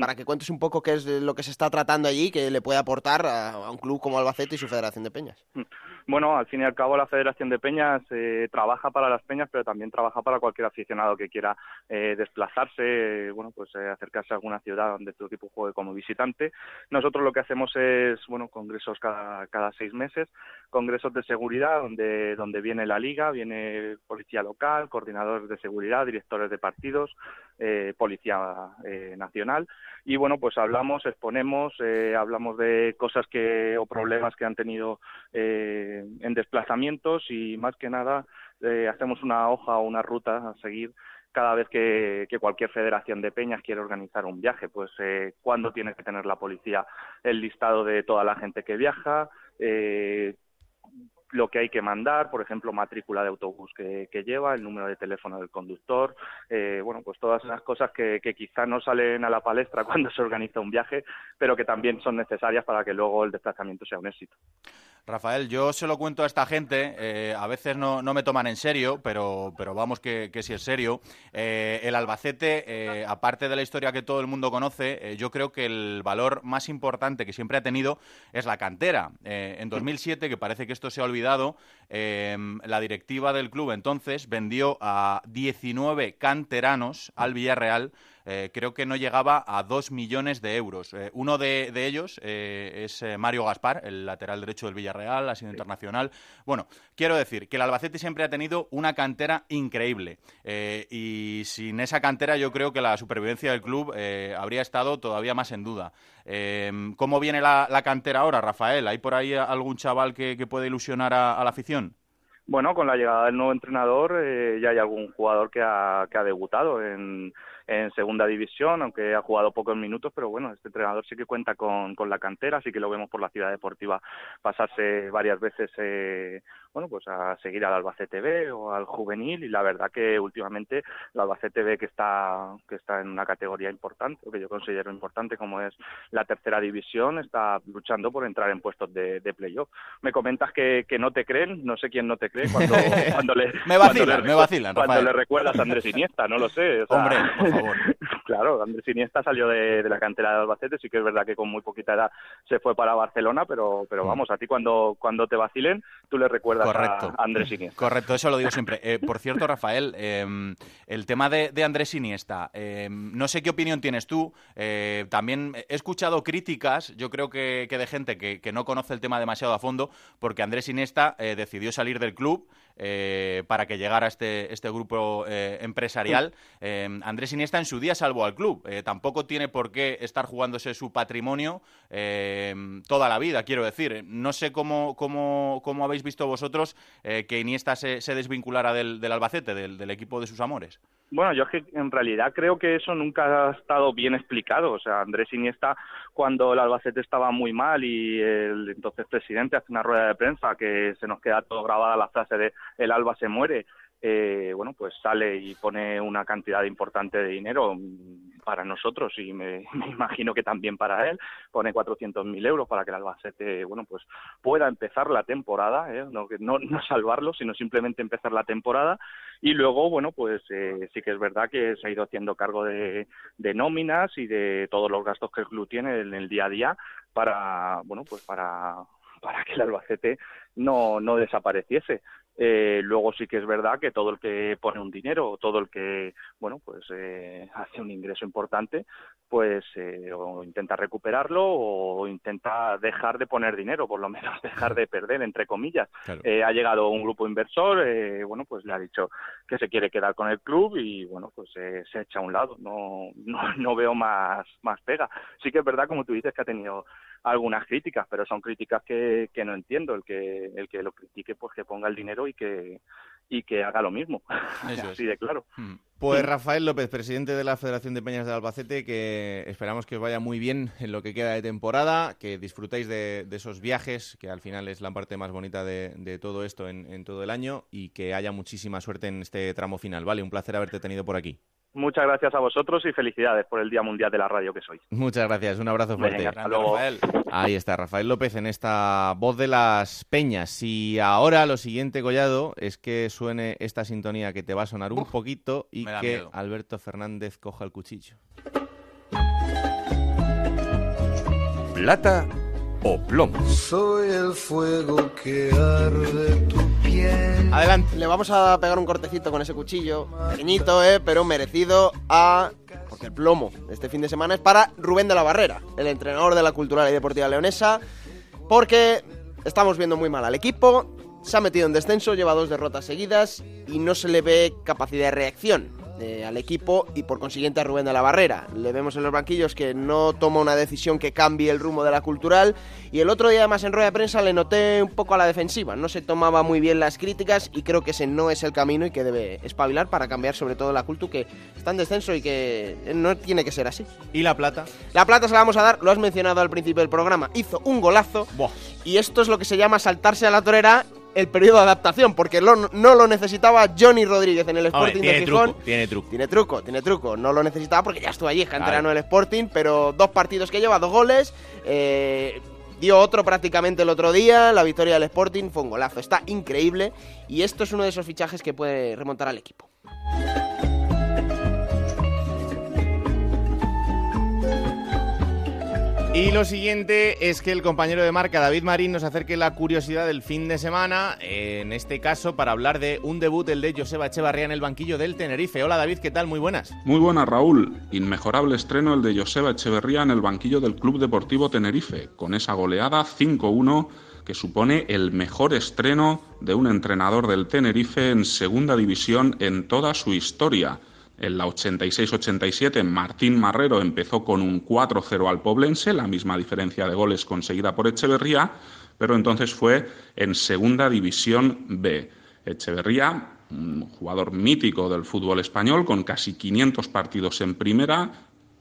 para que cuentes un poco qué es de lo que se está tratando allí, que le puede aportar a, a un club como Albacete y su Federación de Peñas. Bueno, al fin y al cabo la Federación de Peñas eh, trabaja para las peñas, pero también trabaja para cualquier aficionado que quiera eh, desplazarse, bueno, pues eh, acercarse a alguna ciudad donde tu equipo juegue como visitante. Nosotros lo que hacemos es, bueno, congresos cada, cada seis meses, congresos de seguridad donde, donde viene la liga, viene policía local, coordinadores de seguridad, directores de partidos, eh, policía eh, nacional y bueno pues hablamos exponemos eh, hablamos de cosas que o problemas que han tenido eh, en desplazamientos y más que nada eh, hacemos una hoja o una ruta a seguir cada vez que, que cualquier federación de peñas quiere organizar un viaje, pues eh, cuándo tiene que tener la policía el listado de toda la gente que viaja, eh, lo que hay que mandar, por ejemplo, matrícula de autobús que, que lleva, el número de teléfono del conductor, eh, bueno, pues todas esas cosas que, que quizá no salen a la palestra cuando se organiza un viaje, pero que también son necesarias para que luego el desplazamiento sea un éxito. Rafael, yo se lo cuento a esta gente, eh, a veces no, no me toman en serio, pero, pero vamos que, que sí es serio. Eh, el Albacete, eh, aparte de la historia que todo el mundo conoce, yo creo que el valor más importante que siempre ha tenido es la cantera. En 2007, que parece que esto se ha olvidado, eh, la directiva del club entonces vendió a 19 canteranos al Villarreal eh, creo que no llegaba a 2 millones de euros. Eh, uno de, de ellos eh, es Mario Gaspar, el lateral derecho del Villarreal, ha sido internacional. Bueno, quiero decir que el Albacete siempre ha tenido una cantera increíble. y sin esa cantera yo creo que la supervivencia del club habría estado todavía más en duda. Eh, ¿Cómo viene la, la cantera ahora, Rafael? ¿Hay por ahí algún chaval que, que puede ilusionar a, a la afición? Bueno, con la llegada del nuevo entrenador eh, ya hay algún jugador que ha, que ha debutado en, en segunda división, aunque ha jugado pocos minutos, pero bueno, este entrenador sí que cuenta con, con la cantera, así que lo vemos por la ciudad deportiva pasarse varias veces, eh, bueno, pues a seguir al Albacete B o al juvenil y la verdad que últimamente el Albacete B que está, que está en una categoría importante, o que yo considero importante como es la tercera división, está luchando por entrar en puestos de, de playoff. Me comentas que, que no te creen, no sé quién no te cree cuando, cuando le... me vacilan, me vacilan, Cuando Rafael. le recuerdas a Andrés Iniesta, no lo sé. o sea, Hombre, por favor. claro, Andrés Iniesta salió de, de la cantera de Albacete, sí que es verdad que con muy poquita edad se fue para Barcelona, pero, pero vamos, a ti cuando, cuando te vacilen, tú le recuerdas Correcto. a Andrés Iniesta. Correcto, eso lo digo siempre. Eh, por cierto, Rafael, eh, el tema de, de Andrés Iniesta, eh, no sé qué opinión tienes tú. también he escuchado críticas, yo creo que, que de gente que, que no conoce el tema demasiado a fondo, porque Andrés Iniesta decidió salir del club eh, para que llegara este, este grupo eh, empresarial. Eh, Andrés Iniesta en su día salvó al club. Eh, tampoco tiene por qué estar jugándose su patrimonio toda la vida, quiero decir. No sé cómo, cómo, cómo habéis visto vosotros que Iniesta se, se desvinculara del, del Albacete, del, del equipo de sus amores. Bueno, yo es que en realidad creo que eso nunca ha estado bien explicado. O sea, Andrés Iniesta, cuando el Albacete estaba muy mal y el entonces presidente hace una rueda de prensa que se nos queda todo grabada la frase de el Alba se muere, eh, bueno, pues sale y pone una cantidad importante de dinero para nosotros y me, imagino que también para él, pone 400.000 euros para que el Albacete, bueno, pues pueda empezar la temporada, ¿eh? no, no, no salvarlo, sino simplemente empezar la temporada y luego, bueno, pues eh, sí que es verdad que se ha ido haciendo cargo de, de nóminas y de todos los gastos que el club tiene en el día a día para, bueno, pues para para que el Albacete no, no desapareciese. Eh, luego sí que es verdad que todo el que pone un dinero, todo el que, bueno, pues eh, hace un ingreso importante, pues eh, o intenta recuperarlo o intenta dejar de poner dinero, por lo menos dejar de perder, entre comillas. ha llegado un grupo inversor, bueno, pues le ha dicho que se quiere quedar con el club y, bueno, pues se echa a un lado. No, no, no veo más, más pega. Sí que es verdad, como tú dices, que ha tenido algunas críticas, pero son críticas que, que no entiendo. El que, el que lo critique, pues que ponga el dinero y que, y que haga lo mismo. Así de claro. Hmm. Pues Rafael López, presidente de la Federación de Peñas de Albacete, que esperamos que os vaya muy bien en lo que queda de temporada, que disfrutéis de, esos viajes, que al final es la parte más bonita de, todo esto en, en todo el año, y que haya muchísima suerte en este tramo final. Vale, un placer haberte tenido por aquí. Muchas gracias a vosotros y felicidades por el Día Mundial de la Radio que sois. Muchas gracias, un abrazo fuerte. hasta luego. Ahí está Rafael López en esta voz de las peñas. Y ahora lo siguiente, Collado, es que suene esta sintonía que te va a sonar un poquito y que Alberto Fernández coja el cuchillo. Plata o plomo. Soy el fuego que arde tu. Adelante, le vamos a pegar un cortecito con ese cuchillo. Pequeñito, eh, pero merecido a. Porque el plomo este fin de semana es para Rubén de la Barrera, el entrenador de la Cultural y Deportiva Leonesa. Porque estamos viendo muy mal al equipo. Se ha metido en descenso, lleva dos derrotas seguidas y no se le ve capacidad de reacción. Eh, al equipo y por consiguiente a Rubén de la Barrera. Le vemos en los banquillos que no toma una decisión que cambie el rumbo de la cultural y el otro día además en rueda de prensa le noté un poco a la defensiva, no se tomaba muy bien las críticas y creo que ese no es el camino y que debe espabilar para cambiar sobre todo la cultura que está en descenso y que no tiene que ser así. ¿Y la plata? La plata se la vamos a dar, lo has mencionado al principio del programa, hizo un golazo y esto es lo que se llama saltarse a la torera el periodo de adaptación, porque no lo necesitaba Johnny Rodríguez en el Sporting de Gijón. tiene truco. Tiene truco, tiene truco. No lo necesitaba porque ya estuvo allí, es canterano del Sporting, pero dos partidos que lleva, dos goles. Eh, dio otro prácticamente el otro día, la victoria del Sporting fue un golazo. Está increíble y esto es uno de esos fichajes que puede remontar al equipo. Y lo siguiente es que el compañero de marca David Marín nos acerque la curiosidad del fin de semana, en este caso para hablar de un debut, el de Joseba Echevarría en el banquillo del Tenerife. Hola David, ¿qué tal? Muy buenas. Muy buenas Raúl. Inmejorable estreno el de Joseba Echeverría en el banquillo del Club Deportivo Tenerife, con esa goleada 5-1 que supone el mejor estreno de un entrenador del Tenerife en segunda división en toda su historia. En la 86-87 Martín Marrero empezó con un 4-0 al Poblense, la misma diferencia de goles conseguida por Echeverría, pero entonces fue en Segunda División B. Echeverría, un jugador mítico del fútbol español, con casi 500 partidos en primera,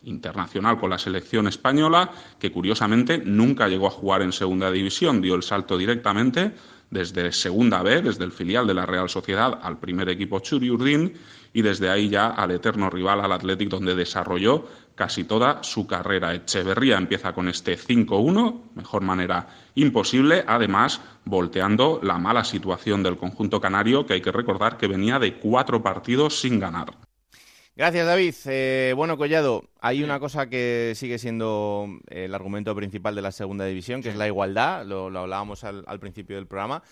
internacional con la selección española, que curiosamente nunca llegó a jugar en Segunda División, dio el salto directamente desde Segunda B, desde el filial de la Real Sociedad al primer equipo Churi Urdín y desde ahí ya al eterno rival, al Athletic, donde desarrolló casi toda su carrera. Echeverría empieza con este 5-1, mejor manera imposible, además volteando la mala situación del conjunto canario, que hay que recordar que venía de cuatro partidos sin ganar. Gracias, David. Eh, bueno, Collado, hay una cosa que sigue siendo el argumento principal de la segunda división, que es la igualdad, lo, hablábamos al, principio del programa.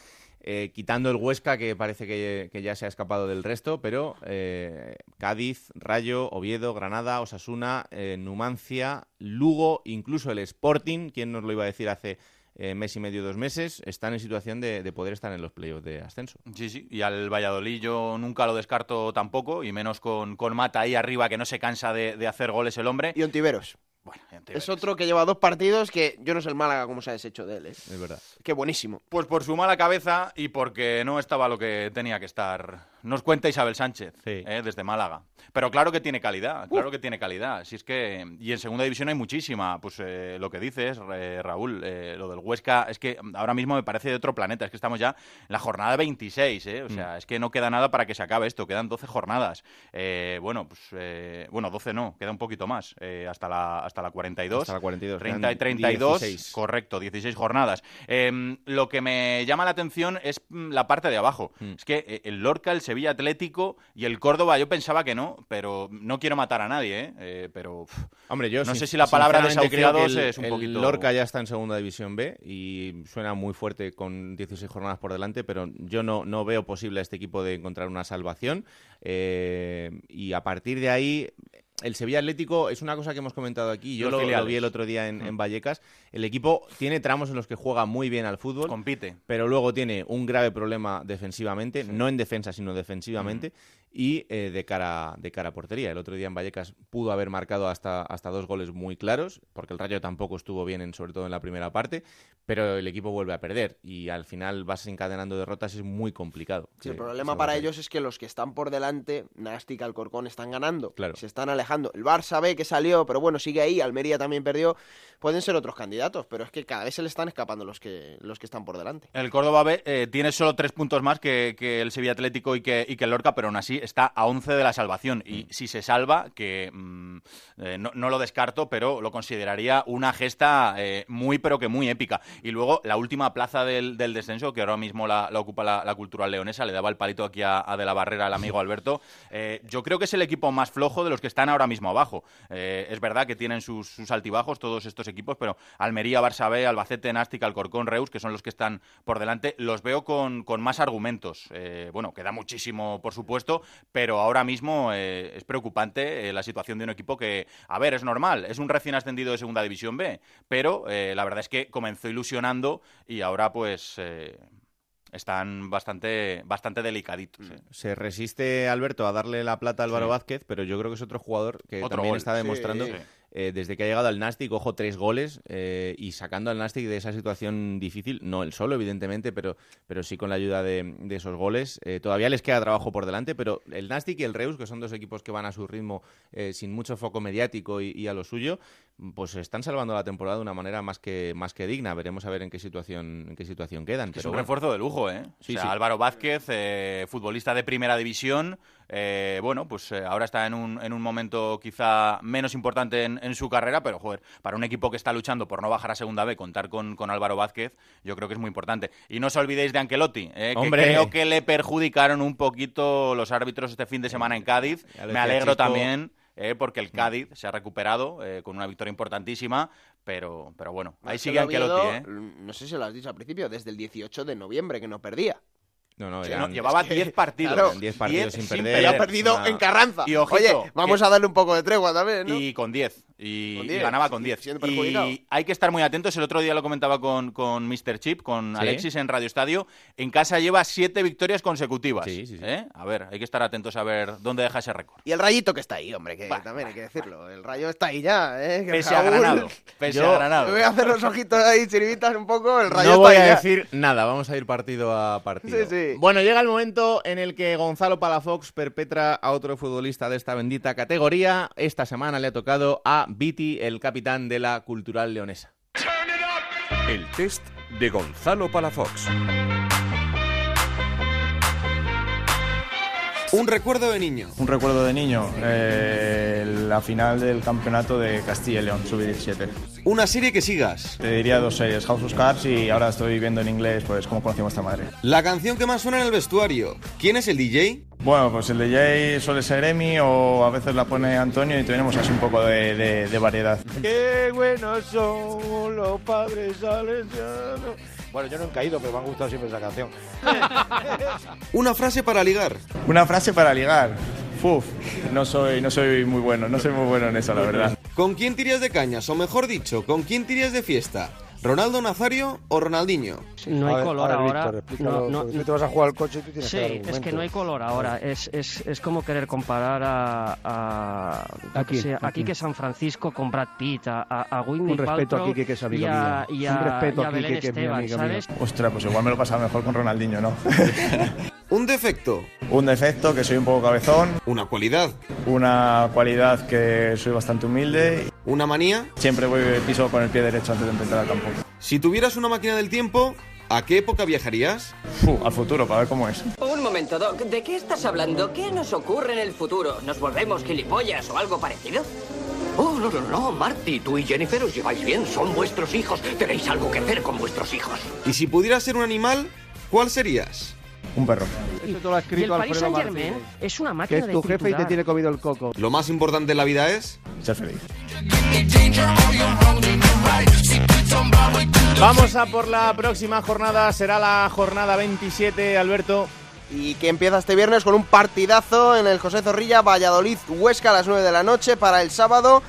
Eh, quitando el Huesca, que parece que, ya se ha escapado del resto, pero eh, Cádiz, Rayo, Oviedo, Granada, Osasuna, eh, Numancia, Lugo, incluso el Sporting, quien nos lo iba a decir hace mes y medio, dos meses, están en situación de, poder estar en los playoffs de ascenso. Sí, sí, y al Valladolid yo nunca lo descarto tampoco, y menos con, con Mata ahí arriba que no se cansa de, de hacer goles el hombre. Y Ontiveros es otro que lleva dos partidos que yo no sé el Málaga cómo se ha deshecho de él. Es verdad. Qué buenísimo. Pues por su mala cabeza y porque no estaba lo que tenía que estar nos cuenta Isabel Sánchez, eh, desde Málaga. Pero claro que tiene calidad, claro que tiene calidad. Si es que, y en segunda división hay muchísima. Pues eh, lo que dices, eh, Raúl, lo del Huesca, es que ahora mismo me parece de otro planeta. Es que estamos ya en la jornada 26, ¿eh? O sea, mm. es que no queda nada para que se acabe esto. Quedan 12 jornadas. bueno, pues, bueno, 12 no, queda un poquito más. hasta, la, hasta la 42. Hasta la 42. 30 y 32. Correcto, 16 jornadas. Em, lo que me llama la atención es mm, la parte de abajo. Mm. Es que el Lorca, el Sevilla Atlético y el Córdoba, yo pensaba que no, pero no quiero matar a nadie, ¿eh? eh pero hombre, yo no sé si la palabra desahuciados es un poquito. El Lorca ya está en segunda división B y suena muy fuerte con 16 jornadas por delante, pero yo no, no veo posible a este equipo de encontrar una salvación eh, y a partir de ahí el Sevilla Atlético es una cosa que hemos comentado aquí. Yo lo, vi el otro día en, en, Vallecas. El equipo tiene tramos en los que juega muy bien al fútbol. Compite. Pero luego tiene un grave problema defensivamente, no en defensa, sino defensivamente y eh, de, cara, de cara a portería. El otro día en Vallecas pudo haber marcado hasta, hasta dos goles muy claros, porque el Rayo tampoco estuvo bien, en, sobre todo en la primera parte, pero el equipo vuelve a perder y al final vas encadenando derrotas, es muy complicado. el problema para ellos es que los que están por delante, Nástica, Alcorcón, están ganando, claro. se están alejando. El Barça ve que salió, pero bueno, sigue ahí, Almería también perdió, pueden ser otros candidatos, pero es que cada vez se le están escapando los que, los que están por delante. El Córdoba B eh, tiene solo tres puntos más que, que el Sevilla Atlético y que, y que el Lorca, pero aún así está a 11 de la salvación. Y mm. si se salva, que mm, eh, no, lo descarto, pero lo consideraría una gesta eh, muy, pero que muy épica. Y luego la última plaza del, descenso, que ahora mismo la, ocupa la, cultural leonesa, le daba el palito aquí a, De la Barrera, al amigo Alberto. Eh, yo creo que es el equipo más flojo de los que están ahora mismo abajo. es verdad que tienen sus, altibajos todos estos equipos, pero Almería, Barça B, Albacete, Nástica, Alcorcón, Reus, que son los que están por delante, los veo con, con más argumentos. bueno, queda muchísimo, por supuesto, pero ahora mismo eh, es preocupante eh, la situación de un equipo que, a ver, es normal, es un recién ascendido de Segunda División B, pero eh, la verdad es que comenzó ilusionando y ahora pues están bastante, bastante delicaditos. Se resiste Alberto a darle la plata a Álvaro Vázquez, pero yo creo que es otro jugador que también está demostrando eh, desde que ha llegado al Nastic, ojo, tres goles eh, y sacando al Nastic de esa situación difícil, no el solo, evidentemente, pero, pero sí con la ayuda de, esos goles. Eh, todavía les queda trabajo por delante, pero el Nastic y el Reus, que son dos equipos que van a su ritmo sin mucho foco mediático y, a lo suyo, pues están salvando la temporada de una manera más que, más que digna. Veremos a ver en qué situación, en qué situación quedan. Es un refuerzo de lujo, ¿eh? Sí, Álvaro Vázquez, futbolista de primera división, eh, bueno, pues eh, ahora está en un, en un momento quizá menos importante en, su carrera, pero joder, para un equipo que está luchando por no bajar a segunda B, contar con, con Álvaro Vázquez, yo creo que es muy importante. Y no os olvidéis de Ancelotti, eh, que creo que le perjudicaron un poquito los árbitros este fin de semana en Cádiz. Me alegro también. Porque el mm. Cádiz se ha recuperado con una victoria importantísima, pero, pero bueno, ahí sigue Ancelotti. No sé si lo has dicho al principio, desde el 18 de noviembre que no perdía. No, no, llevaba 10 partidos. 10 partidos sin, perder. ha perdido en Carranza. Y Oye, vamos a darle un poco de tregua también, ¿no? Y con 10. Y, ganaba con 10. Y hay que estar muy atentos. El otro día lo comentaba con, con Mr. Chip, con Alexis en Radio Estadio. En casa lleva 7 victorias consecutivas. Sí, sí, ¿eh? A ver, hay que estar atentos a ver dónde deja ese récord. Y el rayito que está ahí, hombre, que también hay que decirlo. El rayo está ahí ya, ¿eh? pese a Granado. Pese a Granado. voy a hacer los ojitos ahí, chirivitas un poco. El rayo no voy a decir nada, vamos a ir partido a partido. Bueno, llega el momento en el que Gonzalo Palafox perpetra a otro futbolista de esta bendita categoría. Esta semana le ha tocado a Viti, el capitán de la Cultural Leonesa. El test de Gonzalo Palafox. Un recuerdo de niño. Un recuerdo de niño. Eh, la final del campeonato de Castilla y León, sub-17. Una serie que sigas. Te diría dos series, House of Cards y ahora estoy viendo en inglés, pues, cómo conocimos a esta madre. La canción que más suena en el vestuario. ¿Quién es el DJ? Bueno, pues el DJ suele ser Emi o a veces la pone Antonio y tenemos así un poco de, variedad. Qué buenos son los padres salesianos. Bueno, yo no he caído, pero me ha gustado siempre esa canción. Una frase para ligar. Una frase para ligar. Uf, no soy, no soy muy bueno, no soy muy bueno en eso, la verdad. ¿Con quién tirías de cañas? O mejor dicho, ¿con quién tirías de fiesta? ¿Ronaldo Nazario o Ronaldinho? No hay A ver, color a ahora. Víctor, no, no, tú te vas a jugar al coche y tú tienes sí, que es que no hay color ahora. Es, es, es como querer comparar a, a, Aquí, que sé, aquí. aquí que San Francisco con Brad Pitt, a, a, a Whitney Un respeto Paltrow a Quique, que es amigo y a, mío. y Un a- respeto y a a Quique, que es mi amigo mío. Ostras, pues igual me lo pasaba mejor con Ronaldinho, ¿no? ¿Un defecto? Un defecto, que soy un poco cabezón. ¿Una cualidad? Una cualidad, que soy bastante humilde. ¿Una manía? Siempre voy piso con el pie derecho antes de empezar al campo. Si tuvieras una máquina del tiempo, ¿a qué época viajarías? Al futuro, para ver cómo es. Un momento, Doc. ¿De qué estás hablando? ¿Qué nos ocurre en el futuro? ¿Nos volvemos gilipollas o algo parecido? Oh, no, no, no, Marty, tú y Jennifer os lleváis bien, son vuestros hijos, tenéis algo que hacer con vuestros hijos. Y si pudieras ser un animal, ¿cuál serías? Un perro. Esto te lo ha Y el escrito Paris Alfredo Saint Germain Martínez. es una Que máquina es de tu jefe y te tiene comido el coco. ¿Lo más importante en la vida es? Ser feliz. Vamos a por la próxima jornada, será la jornada 27, Alberto. Y que empieza este viernes con un partidazo en el José Zorrilla, Valladolid, Huesca a las 9 de la noche para el sábado.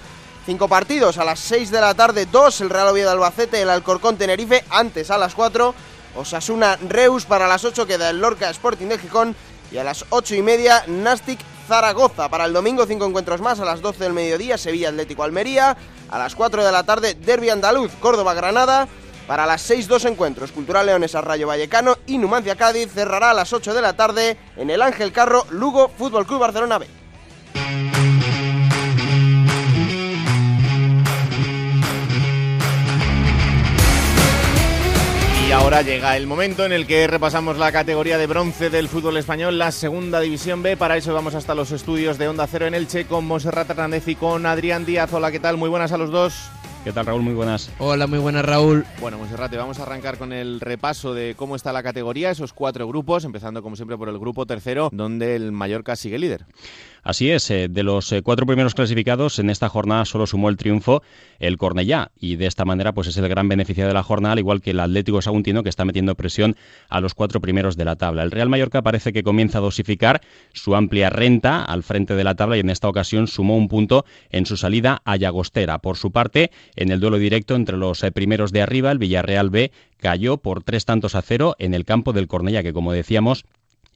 Cinco partidos, a las 6 de la tarde, dos, el Real Oviedo Albacete, el Alcorcón Tenerife, antes a las 4, Osasuna Reus para las 8 queda el Lorca Sporting de Gijón y a las 8 y media Nastic Zaragoza. Para el domingo cinco encuentros más, a las 12 del mediodía Sevilla Atlético Almería, a las 4 de la tarde Derby Andaluz, Córdoba Granada, para las 6 dos encuentros, Cultural Leones a Rayo Vallecano y Numancia Cádiz cerrará a las 8 de la tarde en el Ángel Carro Lugo Fútbol Club Barcelona B. Y ahora llega el momento en el que repasamos la categoría de bronce del fútbol español, la segunda división B. Para eso vamos hasta los estudios de Onda Cero en Elche con Monserrat Hernández y con Adrián Díaz. Hola, ¿qué tal? Muy buenas a los dos. ¿Qué tal, Raúl? Muy buenas. Hola, muy buenas, Raúl. Bueno, Monserrate, vamos a arrancar con el repaso de cómo está la categoría, esos cuatro grupos, empezando como siempre por el grupo tercero, donde el Mallorca sigue líder. Así es, eh, de los eh, cuatro primeros clasificados, en esta jornada solo sumó el triunfo el Cornellá y de esta manera pues es el gran beneficiado de la jornada, al igual que el Atlético Saguntino que está metiendo presión a los cuatro primeros de la tabla. El Real Mallorca parece que comienza a dosificar su amplia renta al frente de la tabla y en esta ocasión sumó un punto en su salida a Llagostera. Por su parte, en el duelo directo entre los eh, primeros de arriba, el Villarreal B cayó por tres tantos a cero en el campo del Cornellá, que como decíamos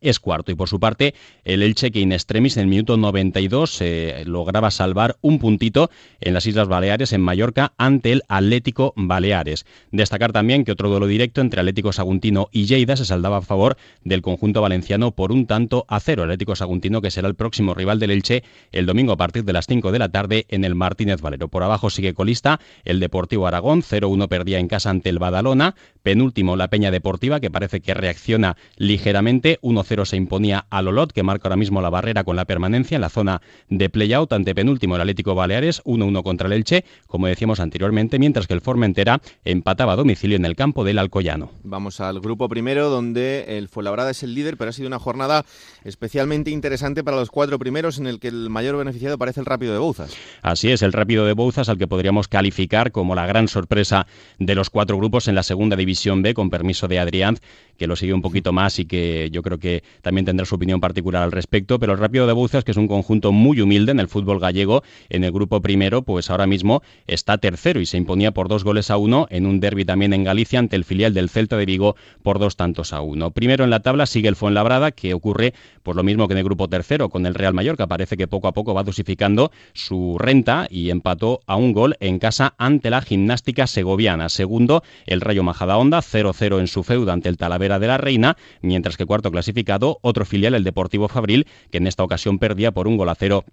es cuarto. Y por su parte, el Elche que in extremis en el minuto 92 eh, lograba salvar un puntito en las Islas Baleares, en Mallorca, ante el Atlético Baleares. Destacar también que otro duelo directo entre Atlético Saguntino y Lleida se saldaba a favor del conjunto valenciano por un tanto a cero. Atlético Saguntino que será el próximo rival del Elche el domingo a partir de las 5 de la tarde en el Martínez Valero. Por abajo sigue colista el Deportivo Aragón, 0-1 perdía en casa ante el Badalona. Penúltimo la Peña Deportiva que parece que reacciona ligeramente, 1-0 se imponía al Olot, que marca ahora mismo la barrera con la permanencia en la zona de playout ante penúltimo el Atlético Baleares, 1-1 contra el Elche, como decíamos anteriormente, mientras que el Formentera empataba a domicilio en el campo del Alcoyano. Vamos al grupo primero, donde el Fuenlabrada es el líder, pero ha sido una jornada especialmente interesante para los cuatro primeros, en el que el mayor beneficiado parece el Rápido de Bouzas. Así es, el Rápido de Bouzas, al que podríamos calificar como la gran sorpresa de los cuatro grupos en la segunda división B, con permiso de Adrián, que lo sigue un poquito más y que yo creo que también tendrá su opinión particular al respecto. Pero el Rápido de Bouzas, que es un conjunto muy humilde en el fútbol gallego, en el grupo primero, pues ahora mismo está tercero y se imponía por dos goles a uno en un derby también en Galicia ante el filial del Celta de Vigo por dos tantos a uno. Primero en la tabla sigue el Fuenlabrada, que ocurre pues lo mismo que en el grupo tercero con el Real Mallorca. Parece que poco a poco va dosificando su renta y empató a un gol en casa ante la gimnástica segoviana. Segundo, el Rayo Majadahonda, 0-0 en su feuda ante el Talavera de la Reina, mientras que cuarto clasificado, otro filial, el Deportivo Fabril, que en esta ocasión perdía por un gol a cero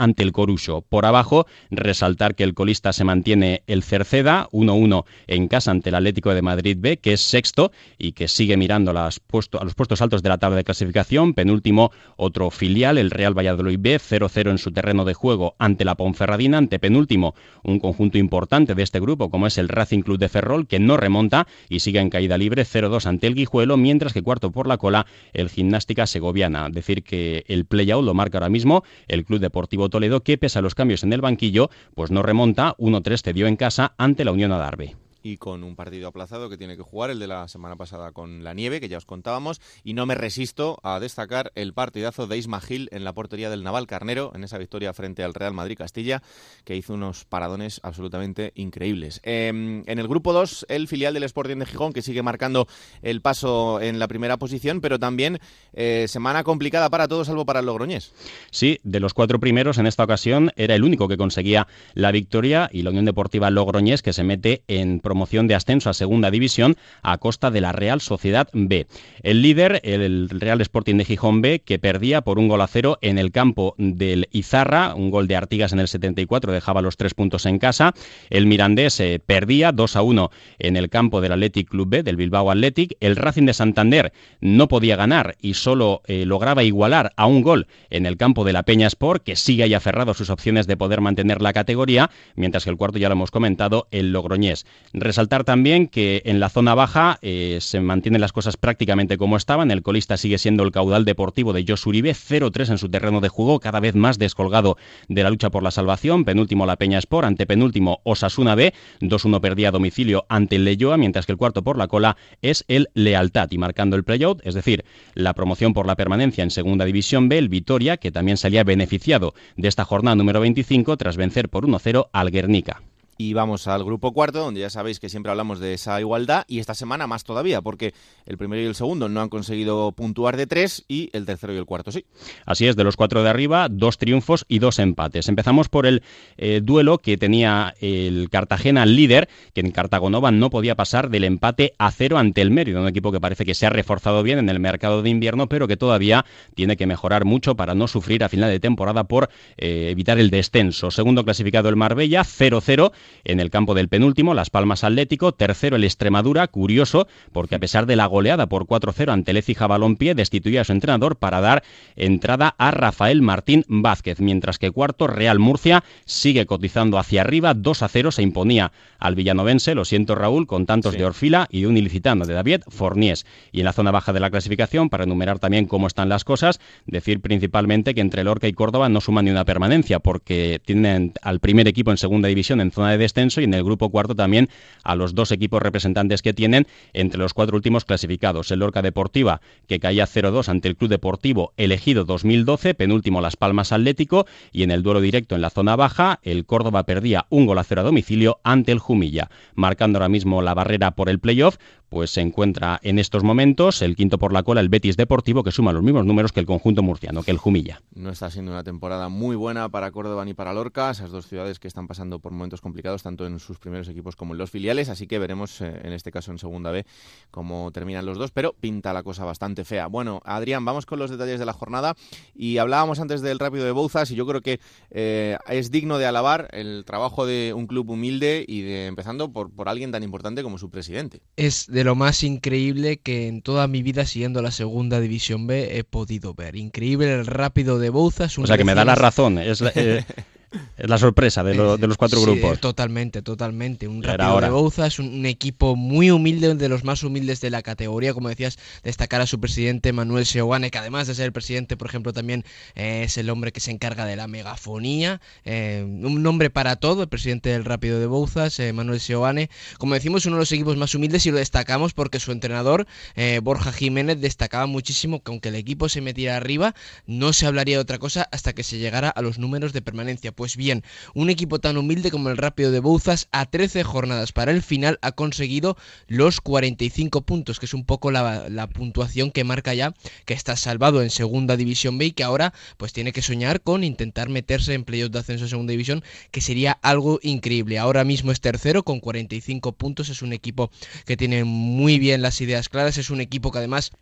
ante el Corucho. Por abajo, resaltar que el colista se mantiene el Cerceda, 1-1 en casa ante el Atlético de Madrid B, que es sexto y que sigue mirando las a los puestos altos de la tabla de clasificación. Penúltimo, otro filial, el Real Valladolid B, 0-0 en su terreno de juego ante la Ponferradina. Ante penúltimo, un conjunto importante de este grupo, como es el Racing Club de Ferrol, que no remonta y sigue en caída libre, 0-2 ante el Guijuelo, mientras que cuarto por la cola, el Gimnástica Segoviana. Decir que el play-out lo marca ahora mismo el Club Deportivo Toledo, que pese a los cambios en el banquillo, pues no remonta, 1-3 cedió en casa ante la Unión Adarve. Y con un partido aplazado que tiene que jugar, el de la semana pasada con la nieve, que ya os contábamos, y no me resisto a destacar el partidazo de Isma Gil en la portería del Naval Carnero, en esa victoria frente al Real Madrid Castilla, que hizo unos paradones absolutamente increíbles. Em, en el grupo 2, el filial del Sporting de Gijón, que sigue marcando el paso en la primera posición, pero también eh, semana complicada para todos, salvo para el Logroñés. Sí, de los cuatro primeros en esta ocasión era el único que conseguía la victoria y la Unión Deportiva Logroñés que se mete en promoción de ascenso a segunda división a costa de la Real Sociedad B. El líder, el Real Sporting de Gijón B, que perdía por un gol a cero en el campo del Izarra, un gol de Artigas en el 74 dejaba los tres puntos en casa. El Mirandés eh, perdía 2 a 1 en el campo del Athletic Club B, del Bilbao Athletic. El Racing de Santander no podía ganar y solo eh, lograba igualar a un gol en el campo de la Peña Sport, que sigue ahí aferrado a sus opciones de poder mantener la categoría, mientras que el cuarto ya lo hemos comentado, el Logroñés. Resaltar también que en la zona baja eh, se mantienen las cosas prácticamente como estaban. El colista sigue siendo el caudal deportivo de Jos Uribe, 0-3 en su terreno de juego, cada vez más descolgado de la lucha por la salvación. Penúltimo la Peña Sport, ante penúltimo Osasuna B, 2-1 perdía a domicilio ante el Leyoa, mientras que el cuarto por la cola es el Lealtad y marcando el playout, es decir, la promoción por la permanencia en Segunda División B, el Vitoria, que también salía beneficiado de esta jornada número 25 tras vencer por 1-0 al Guernica. Y vamos al grupo cuarto, donde ya sabéis que siempre hablamos de esa igualdad, y esta semana más todavía, porque el primero y el segundo no han conseguido puntuar de tres, y el tercero y el cuarto sí. Así es, de los cuatro de arriba, dos triunfos y dos empates. Empezamos por el eh, duelo que tenía el Cartagena líder, que en Cartagonova no podía pasar del empate a cero ante el Mérida, un equipo que parece que se ha reforzado bien en el mercado de invierno, pero que todavía tiene que mejorar mucho para no sufrir a final de temporada por eh, evitar el descenso. Segundo clasificado el Marbella, 0-0 en el campo del penúltimo, Las Palmas Atlético, tercero el Extremadura, curioso, porque a pesar de la goleada por 4-0 ante Lecija Balompié, destituía a su entrenador para dar entrada a Rafael Martín Vázquez, mientras que cuarto Real Murcia sigue cotizando hacia arriba, 2-0 se imponía al villanovense, lo siento Raúl, con tantos de Orfila y un ilicitano de David Forniés. Y en la zona baja de la clasificación, para enumerar también cómo están las cosas, decir principalmente que entre Lorca y Córdoba no suman ni una permanencia, porque tienen al primer equipo en segunda división en zona de descenso y en el grupo cuarto también a los dos equipos representantes que tienen entre los cuatro últimos clasificados. El Lorca Deportiva, que caía 0-2 ante el Club Deportivo Elegido 2012, penúltimo Las Palmas Atlético, y en el duelo directo en la zona baja, el Córdoba perdía un gol a cero a domicilio ante el Jumilla, marcando ahora mismo la barrera por el playoff, pues se encuentra en estos momentos el quinto por la cola, el Betis Deportivo, que suma los mismos números que el conjunto murciano, que el Jumilla. No está siendo una temporada muy buena para Córdoba ni para Lorca, esas dos ciudades que están pasando por momentos complicados, tanto en sus primeros equipos como en los filiales, así que veremos eh, en este caso en segunda B cómo terminan los dos, pero pinta la cosa bastante fea. Bueno, Adrián, vamos con los detalles de la jornada y hablábamos antes del rápido de Bouzas y yo creo que eh, es digno de alabar el trabajo de un club humilde y de empezando por, por alguien tan importante como su presidente. Es de lo más increíble que en toda mi vida siguiendo la segunda división B he podido ver. Increíble el rápido de Bouzas. O sea que me da la razón. Es eh, Es la sorpresa de, de los cuatro Sí, grupos. Totalmente, totalmente. Un Era rápido de Bouza es un, un equipo muy humilde, de los más humildes de la categoría. Como decías, destacar a su presidente Manuel Seoane, que además de ser el presidente, por ejemplo, también eh, es el hombre que se encarga de la megafonía. eh, un nombre para todo, el presidente del Rápido de Bouzas, eh, Manuel Seoane. Como decimos, uno de los equipos más humildes y lo destacamos porque su entrenador, eh, Borja Jiménez, destacaba muchísimo que aunque el equipo se metiera arriba, no se hablaría de otra cosa hasta que se llegara a los números de permanencia. Pues bien, un equipo tan humilde como el Rápido de Bouzas, a 13 jornadas para el final, ha conseguido los 45 puntos, que es un poco la, la puntuación que marca ya que está salvado en Segunda División B y que ahora pues tiene que soñar con intentar meterse en playoff de ascenso a Segunda División, que sería algo increíble. Ahora mismo es tercero con 45 puntos, es un equipo que tiene muy bien las ideas claras, es un equipo que además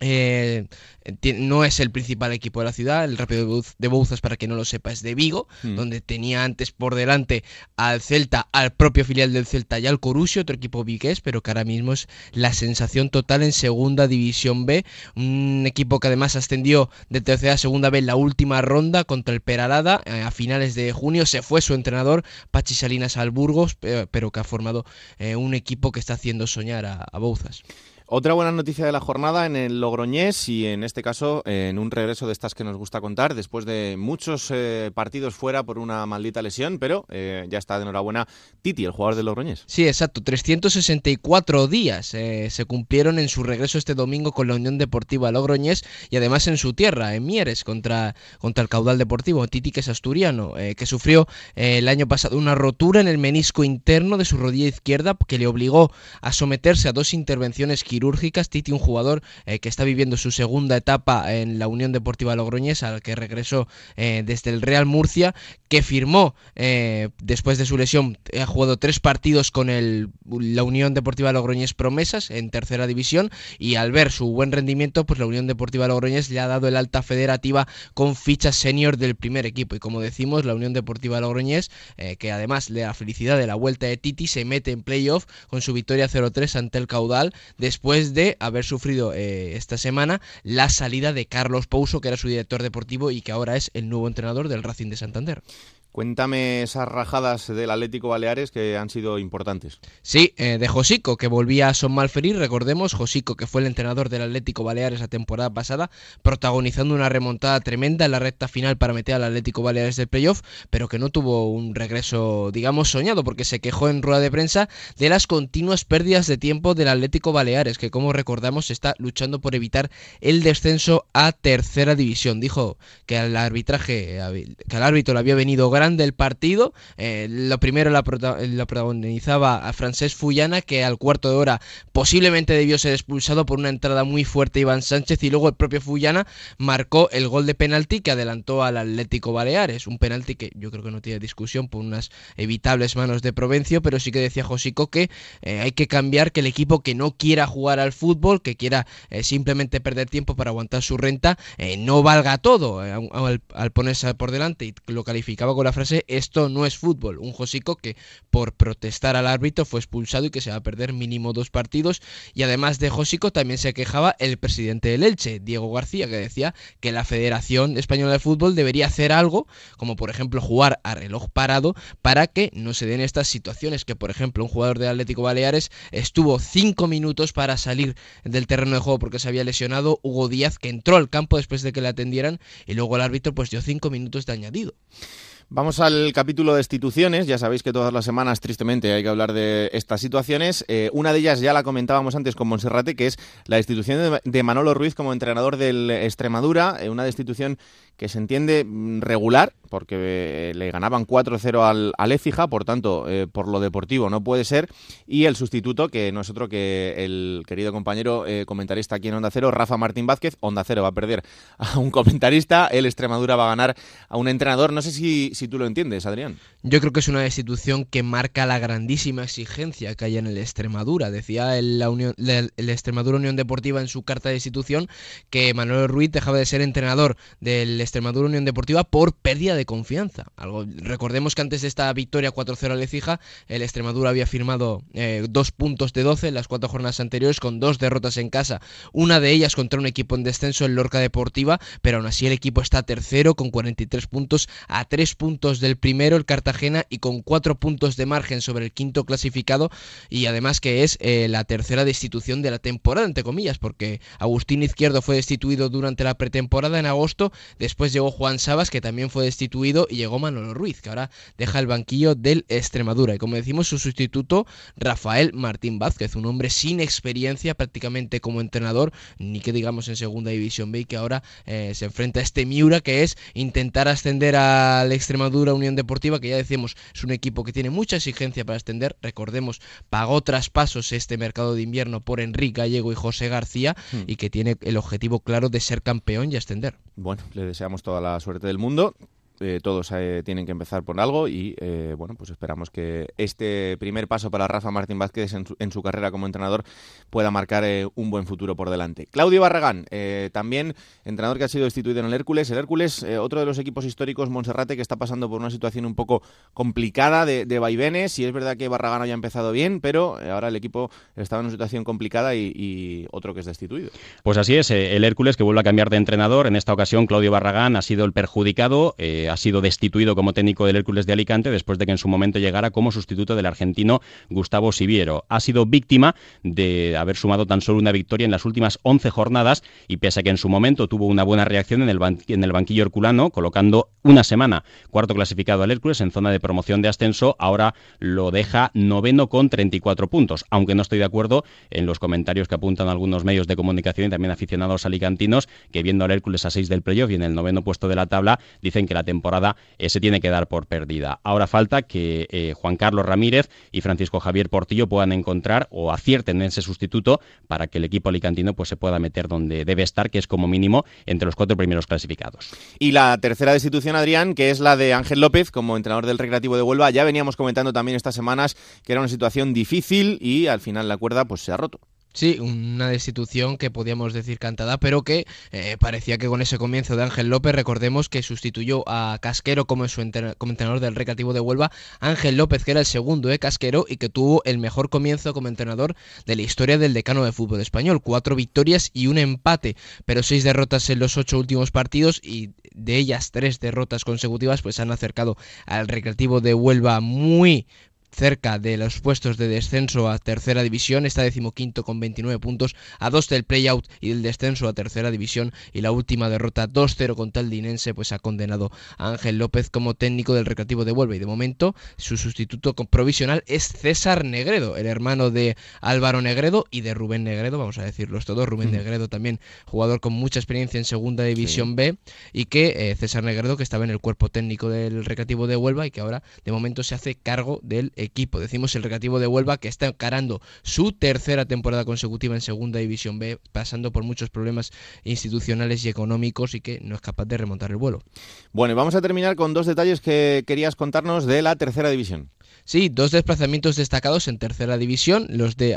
eh, no es el principal equipo de la ciudad, el Rápido de Bouz- de Bouzas, para que no lo sepa, es de Vigo, Hmm. donde tenía antes por delante al Celta, al propio filial del Celta y al Corusio, otro equipo vigués, pero que ahora mismo es la sensación total en Segunda División B, un equipo que además ascendió de tercera a Segunda B en la última ronda contra el Peralada eh, a finales de junio, se fue su entrenador, Pachi Salinas al Burgos, pe- pero que ha formado eh, un equipo que está haciendo soñar a, a Bouzas. Otra buena noticia de la jornada en el Logroñés y en este caso en un regreso de estas que nos gusta contar después de muchos eh, partidos fuera por una maldita lesión, pero eh, ya está de enhorabuena Titi, el jugador del Logroñés. Sí, exacto. 364 días eh, se cumplieron en su regreso este domingo con la Unión Deportiva Logroñés y además en su tierra, en Mieres, contra, contra el caudal deportivo. Titi, que es asturiano, que sufrió el año pasado una rotura en el menisco interno de su rodilla izquierda que le obligó a someterse a dos intervenciones quirúrgicas. Titi, un jugador eh, que está viviendo su segunda etapa en la Unión Deportiva Logroñés, al que regresó eh, desde el Real Murcia, que firmó eh, después de su lesión, ha jugado tres partidos con el, la Unión Deportiva Logroñés Promesas en tercera división y al ver su buen rendimiento, pues la Unión Deportiva Logroñés le ha dado el alta federativa con ficha senior del primer equipo. Y como decimos, la Unión Deportiva Logroñés, que además le da felicidad de la vuelta de Titi, se mete en playoff con su victoria 0-3 ante el caudal después de haber sufrido eh, esta semana la salida de Carlos Pouso, que era su director deportivo y que ahora es el nuevo entrenador del Racing de Santander. Cuéntame esas rajadas del Atlético Baleares que han sido importantes. Sí, eh, de Josico, que volvía a Son Malferir, recordemos, Josico, que fue el entrenador del Atlético Baleares la temporada pasada, protagonizando una remontada tremenda en la recta final para meter al Atlético Baleares del playoff, pero que no tuvo un regreso, digamos, soñado, porque se quejó en rueda de prensa de las continuas pérdidas de tiempo del Atlético Baleares, que como recordamos está luchando por evitar el descenso a tercera división. Dijo que al arbitraje, que al árbitro le había venido del partido. Eh, lo primero la, protagonizaba a Francés Fullana, que al cuarto de hora posiblemente debió ser expulsado por una entrada muy fuerte Iván Sánchez y luego el propio Fullana marcó el gol de penalti que adelantó al Atlético Baleares. Un penalti que yo creo que no tiene discusión por unas evitables manos de Provencio, pero sí que decía Josico que eh, hay que cambiar que el equipo que no quiera jugar al fútbol, que quiera eh, simplemente perder tiempo para aguantar su renta, no valga todo al, ponerse por delante y lo calificaba con la frase esto no es fútbol. Un Josico que por protestar al árbitro fue expulsado y que se va a perder mínimo dos partidos. Y además de Josico también se quejaba el presidente del Elche, Diego García, que decía que la Federación Española de Fútbol debería hacer algo, como por ejemplo jugar a reloj parado, para que no se den estas situaciones. Que por ejemplo un jugador de Atlético Baleares estuvo cinco minutos para salir del terreno de juego porque se había lesionado. Hugo Díaz que entró al campo después de que le atendieran y luego el árbitro pues dio cinco minutos de añadido. Vamos al capítulo de instituciones. Ya sabéis que todas las semanas, tristemente, hay que hablar de estas situaciones. Eh, una de ellas ya la comentábamos antes con Monserrate, que es la institución de Manolo Ruiz como entrenador del Extremadura, eh, una institución que se entiende mm, regular, porque eh, le ganaban 4-0 al, al Écija, por tanto, eh, por lo deportivo no puede ser. Y el sustituto, que no es otro que el querido compañero eh, comentarista aquí en Onda Cero, Rafa Martín Vázquez. Onda Cero va a perder a un comentarista, el Extremadura va a ganar a un entrenador. No sé si, si tú lo entiendes, Adrián. Yo creo que es una institución que marca la grandísima exigencia que hay en el Extremadura. Decía el, la Unión, el, el Extremadura Unión Deportiva en su carta de institución que Manuel Ruiz dejaba de ser entrenador del Extremadura Unión Deportiva por pérdida de confianza. Algo, recordemos que antes de esta victoria 4-0 a Lecija, el Extremadura había firmado eh, dos puntos de 12 en las cuatro jornadas anteriores con dos derrotas en casa, una de ellas contra un equipo en descenso en Lorca Deportiva, pero aún así el equipo está tercero con 43 puntos a 3 puntos del primero, el Cartagena, y con 4 puntos de margen sobre el quinto clasificado, y además que es eh, la tercera destitución de la temporada, entre comillas, porque Agustín Izquierdo fue destituido durante la pretemporada en agosto, después llegó Juan Sabas, que también fue destituido, y llegó Manolo Ruiz, que ahora deja el banquillo del Extremadura. Y como decimos, su sustituto, Rafael Martín Vázquez, un hombre sin experiencia prácticamente como entrenador, ni que digamos en Segunda División B, y que ahora eh, se enfrenta a este Miura, que es intentar ascender al Extremadura Unión Deportiva, que ya decimos, es un equipo que tiene mucha exigencia para ascender. Recordemos, pagó traspasos este mercado de invierno por Enrique Gallego y José García, hmm. y que tiene el objetivo claro de ser campeón y ascender. Bueno, le deseamos toda la suerte del mundo. Eh, todos eh, tienen que empezar por algo y eh, bueno, pues esperamos que este primer paso para Rafa Martín Vázquez en su, carrera como entrenador pueda marcar un buen futuro por delante. Claudio Barragán, también entrenador que ha sido destituido en el Hércules. El Hércules, otro de los equipos históricos, Monserrate, que está pasando por una situación un poco complicada de, vaivenes. Y es verdad que Barragán haya empezado bien, pero ahora el equipo estaba en una situación complicada y otro que es destituido. Pues así es, el Hércules que vuelve a cambiar de entrenador. En esta ocasión, Claudio Barragán ha sido el perjudicado ha sido destituido como técnico del Hércules de Alicante después de que en su momento llegara como sustituto del argentino Gustavo Siviero. Ha sido víctima de haber sumado tan solo una victoria en las últimas 11 jornadas y pese a que en su momento tuvo una buena reacción en el, en el banquillo herculano, colocando una semana cuarto clasificado al Hércules en zona de promoción de ascenso, ahora lo deja noveno con 34 puntos, aunque no estoy de acuerdo en los comentarios que apuntan algunos medios de comunicación y también aficionados alicantinos que viendo al Hércules a 6 del playoff y en el noveno puesto de la tabla dicen que la temporada eh, se tiene que dar por perdida. Ahora falta que eh, Juan Carlos Ramírez y Francisco Javier Portillo puedan encontrar o acierten en ese sustituto para que el equipo alicantino pues se pueda meter donde debe estar, que es como mínimo entre los cuatro primeros clasificados. Y la tercera destitución, Adrián, que es la de Ángel López como entrenador del Recreativo de Huelva. Ya veníamos comentando también estas semanas que era una situación difícil y al final la cuerda pues se ha roto. Sí, una destitución que podíamos decir cantada, pero que eh, parecía que con ese comienzo de Ángel López, recordemos que sustituyó a Casquero como, su entrenador del Recreativo de Huelva, Ángel López, que era el segundo de Casquero y que tuvo el mejor comienzo como entrenador de la historia del decano de fútbol español. Cuatro victorias y un empate, pero seis derrotas en los ocho últimos partidos y de ellas tres derrotas consecutivas, pues han acercado al Recreativo de Huelva muy cerca de los puestos de descenso a tercera división, está decimoquinto con 29 puntos, a dos del playout y del descenso a tercera división y la última derrota 2-0 contra el Dinense pues ha condenado a Ángel López como técnico del Recreativo de Huelva y de momento su sustituto provisional es César Negredo, el hermano de Álvaro Negredo y de Rubén Negredo, vamos a decirlos todos, Rubén mm. Negredo también jugador con mucha experiencia en segunda división B y que eh, César Negredo que estaba en el cuerpo técnico del Recreativo de Huelva y que ahora de momento se hace cargo del equipo. Decimos el Recreativo de Huelva que está encarando su tercera temporada consecutiva en Segunda División B, pasando por muchos problemas institucionales y económicos y que no es capaz de remontar el vuelo. Bueno, y vamos a terminar con dos detalles que querías contarnos de la tercera división. Sí, dos desplazamientos destacados en tercera división, los de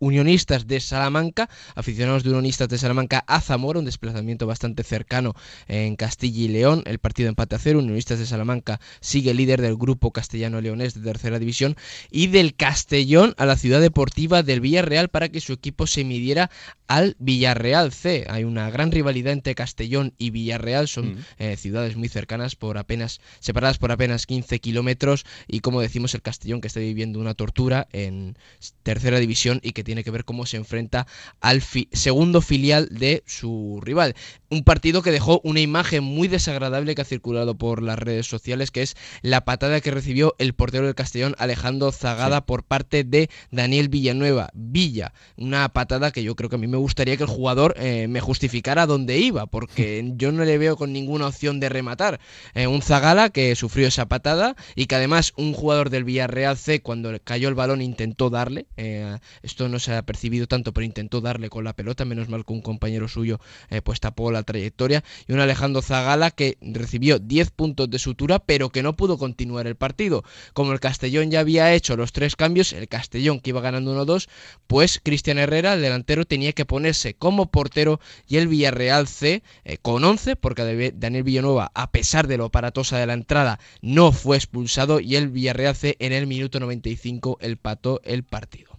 Unionistas de Salamanca, aficionados de Unionistas de Salamanca a Zamora, un desplazamiento bastante cercano en Castilla y León, el partido empate a cero, Unionistas de Salamanca sigue líder del grupo castellano-leonés de tercera división, y del Castellón a la ciudad deportiva del Villarreal para que su equipo se midiera al Villarreal C. Hay una gran rivalidad entre Castellón y Villarreal, son mm. eh, ciudades muy cercanas, por apenas separadas por apenas 15 kilómetros, y como decimos, el Castellón que está viviendo una tortura en tercera división y que tiene que ver cómo se enfrenta al segundo filial de su rival. Un partido que dejó una imagen muy desagradable que ha circulado por las redes sociales, que es la patada que recibió el portero del Castellón, Alejandro Zagada, por parte de Daniel Villanueva. Villa, una patada que yo creo que a mí me gustaría que el jugador eh, me justificara dónde iba, porque yo no le veo con ninguna opción de rematar. Eh, un Zagala que sufrió esa patada y que además un jugador del Villarreal C cuando cayó el balón intentó darle, eh, esto no se ha percibido tanto, pero intentó darle con la pelota, menos mal que un compañero suyo eh, pues tapó la trayectoria, y un Alejandro Zagala que recibió 10 puntos de sutura, pero que no pudo continuar el partido. Como el Castellón ya había hecho los tres cambios, el Castellón que iba ganando 1-2, pues Cristian Herrera, el delantero, tenía que ponerse como portero y el Villarreal C eh, con 11, porque Daniel Villanueva, a pesar de lo aparatosa de la entrada, no fue expulsado y el Villarreal C en el minuto 95 el pato el partido.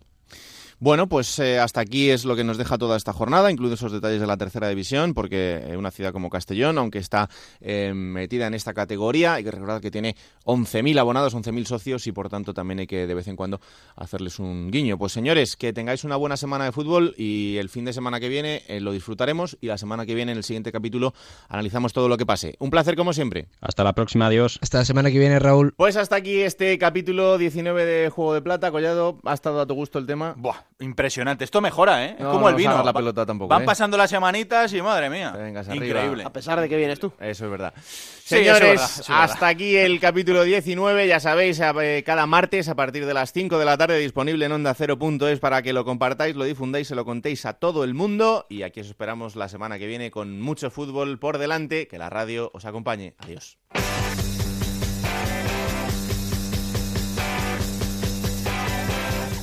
Bueno, pues eh, hasta aquí es lo que nos deja toda esta jornada, incluido esos detalles de la tercera división, porque eh, una ciudad como Castellón, aunque está eh, metida en esta categoría, hay que recordar que tiene 11.000 abonados, 11.000 socios y por tanto también hay que de vez en cuando hacerles un guiño. Pues señores, que tengáis una buena semana de fútbol y el fin de semana que viene lo disfrutaremos y la semana que viene en el siguiente capítulo analizamos todo lo que pase. Un placer como siempre. Hasta la próxima, adiós. Hasta la semana que viene, Raúl. Pues hasta aquí este capítulo 19 de Juego de Plata. Collado, ¿ha estado a tu gusto el tema? Buah impresionante. Esto mejora, ¿eh? es como el vino. la pelota tampoco, Van ¿eh? pasando las semanitas y madre mía. Increíble. A pesar de que vienes tú. Eso es verdad. Señores, hasta aquí el capítulo 19. Ya sabéis, eh, cada martes a partir de las 5 de la tarde disponible en onda 0.es para que lo compartáis, lo difundáis, se lo contéis a todo el mundo. Y aquí os esperamos la semana que viene con mucho fútbol por delante. Que la radio os acompañe. Adiós.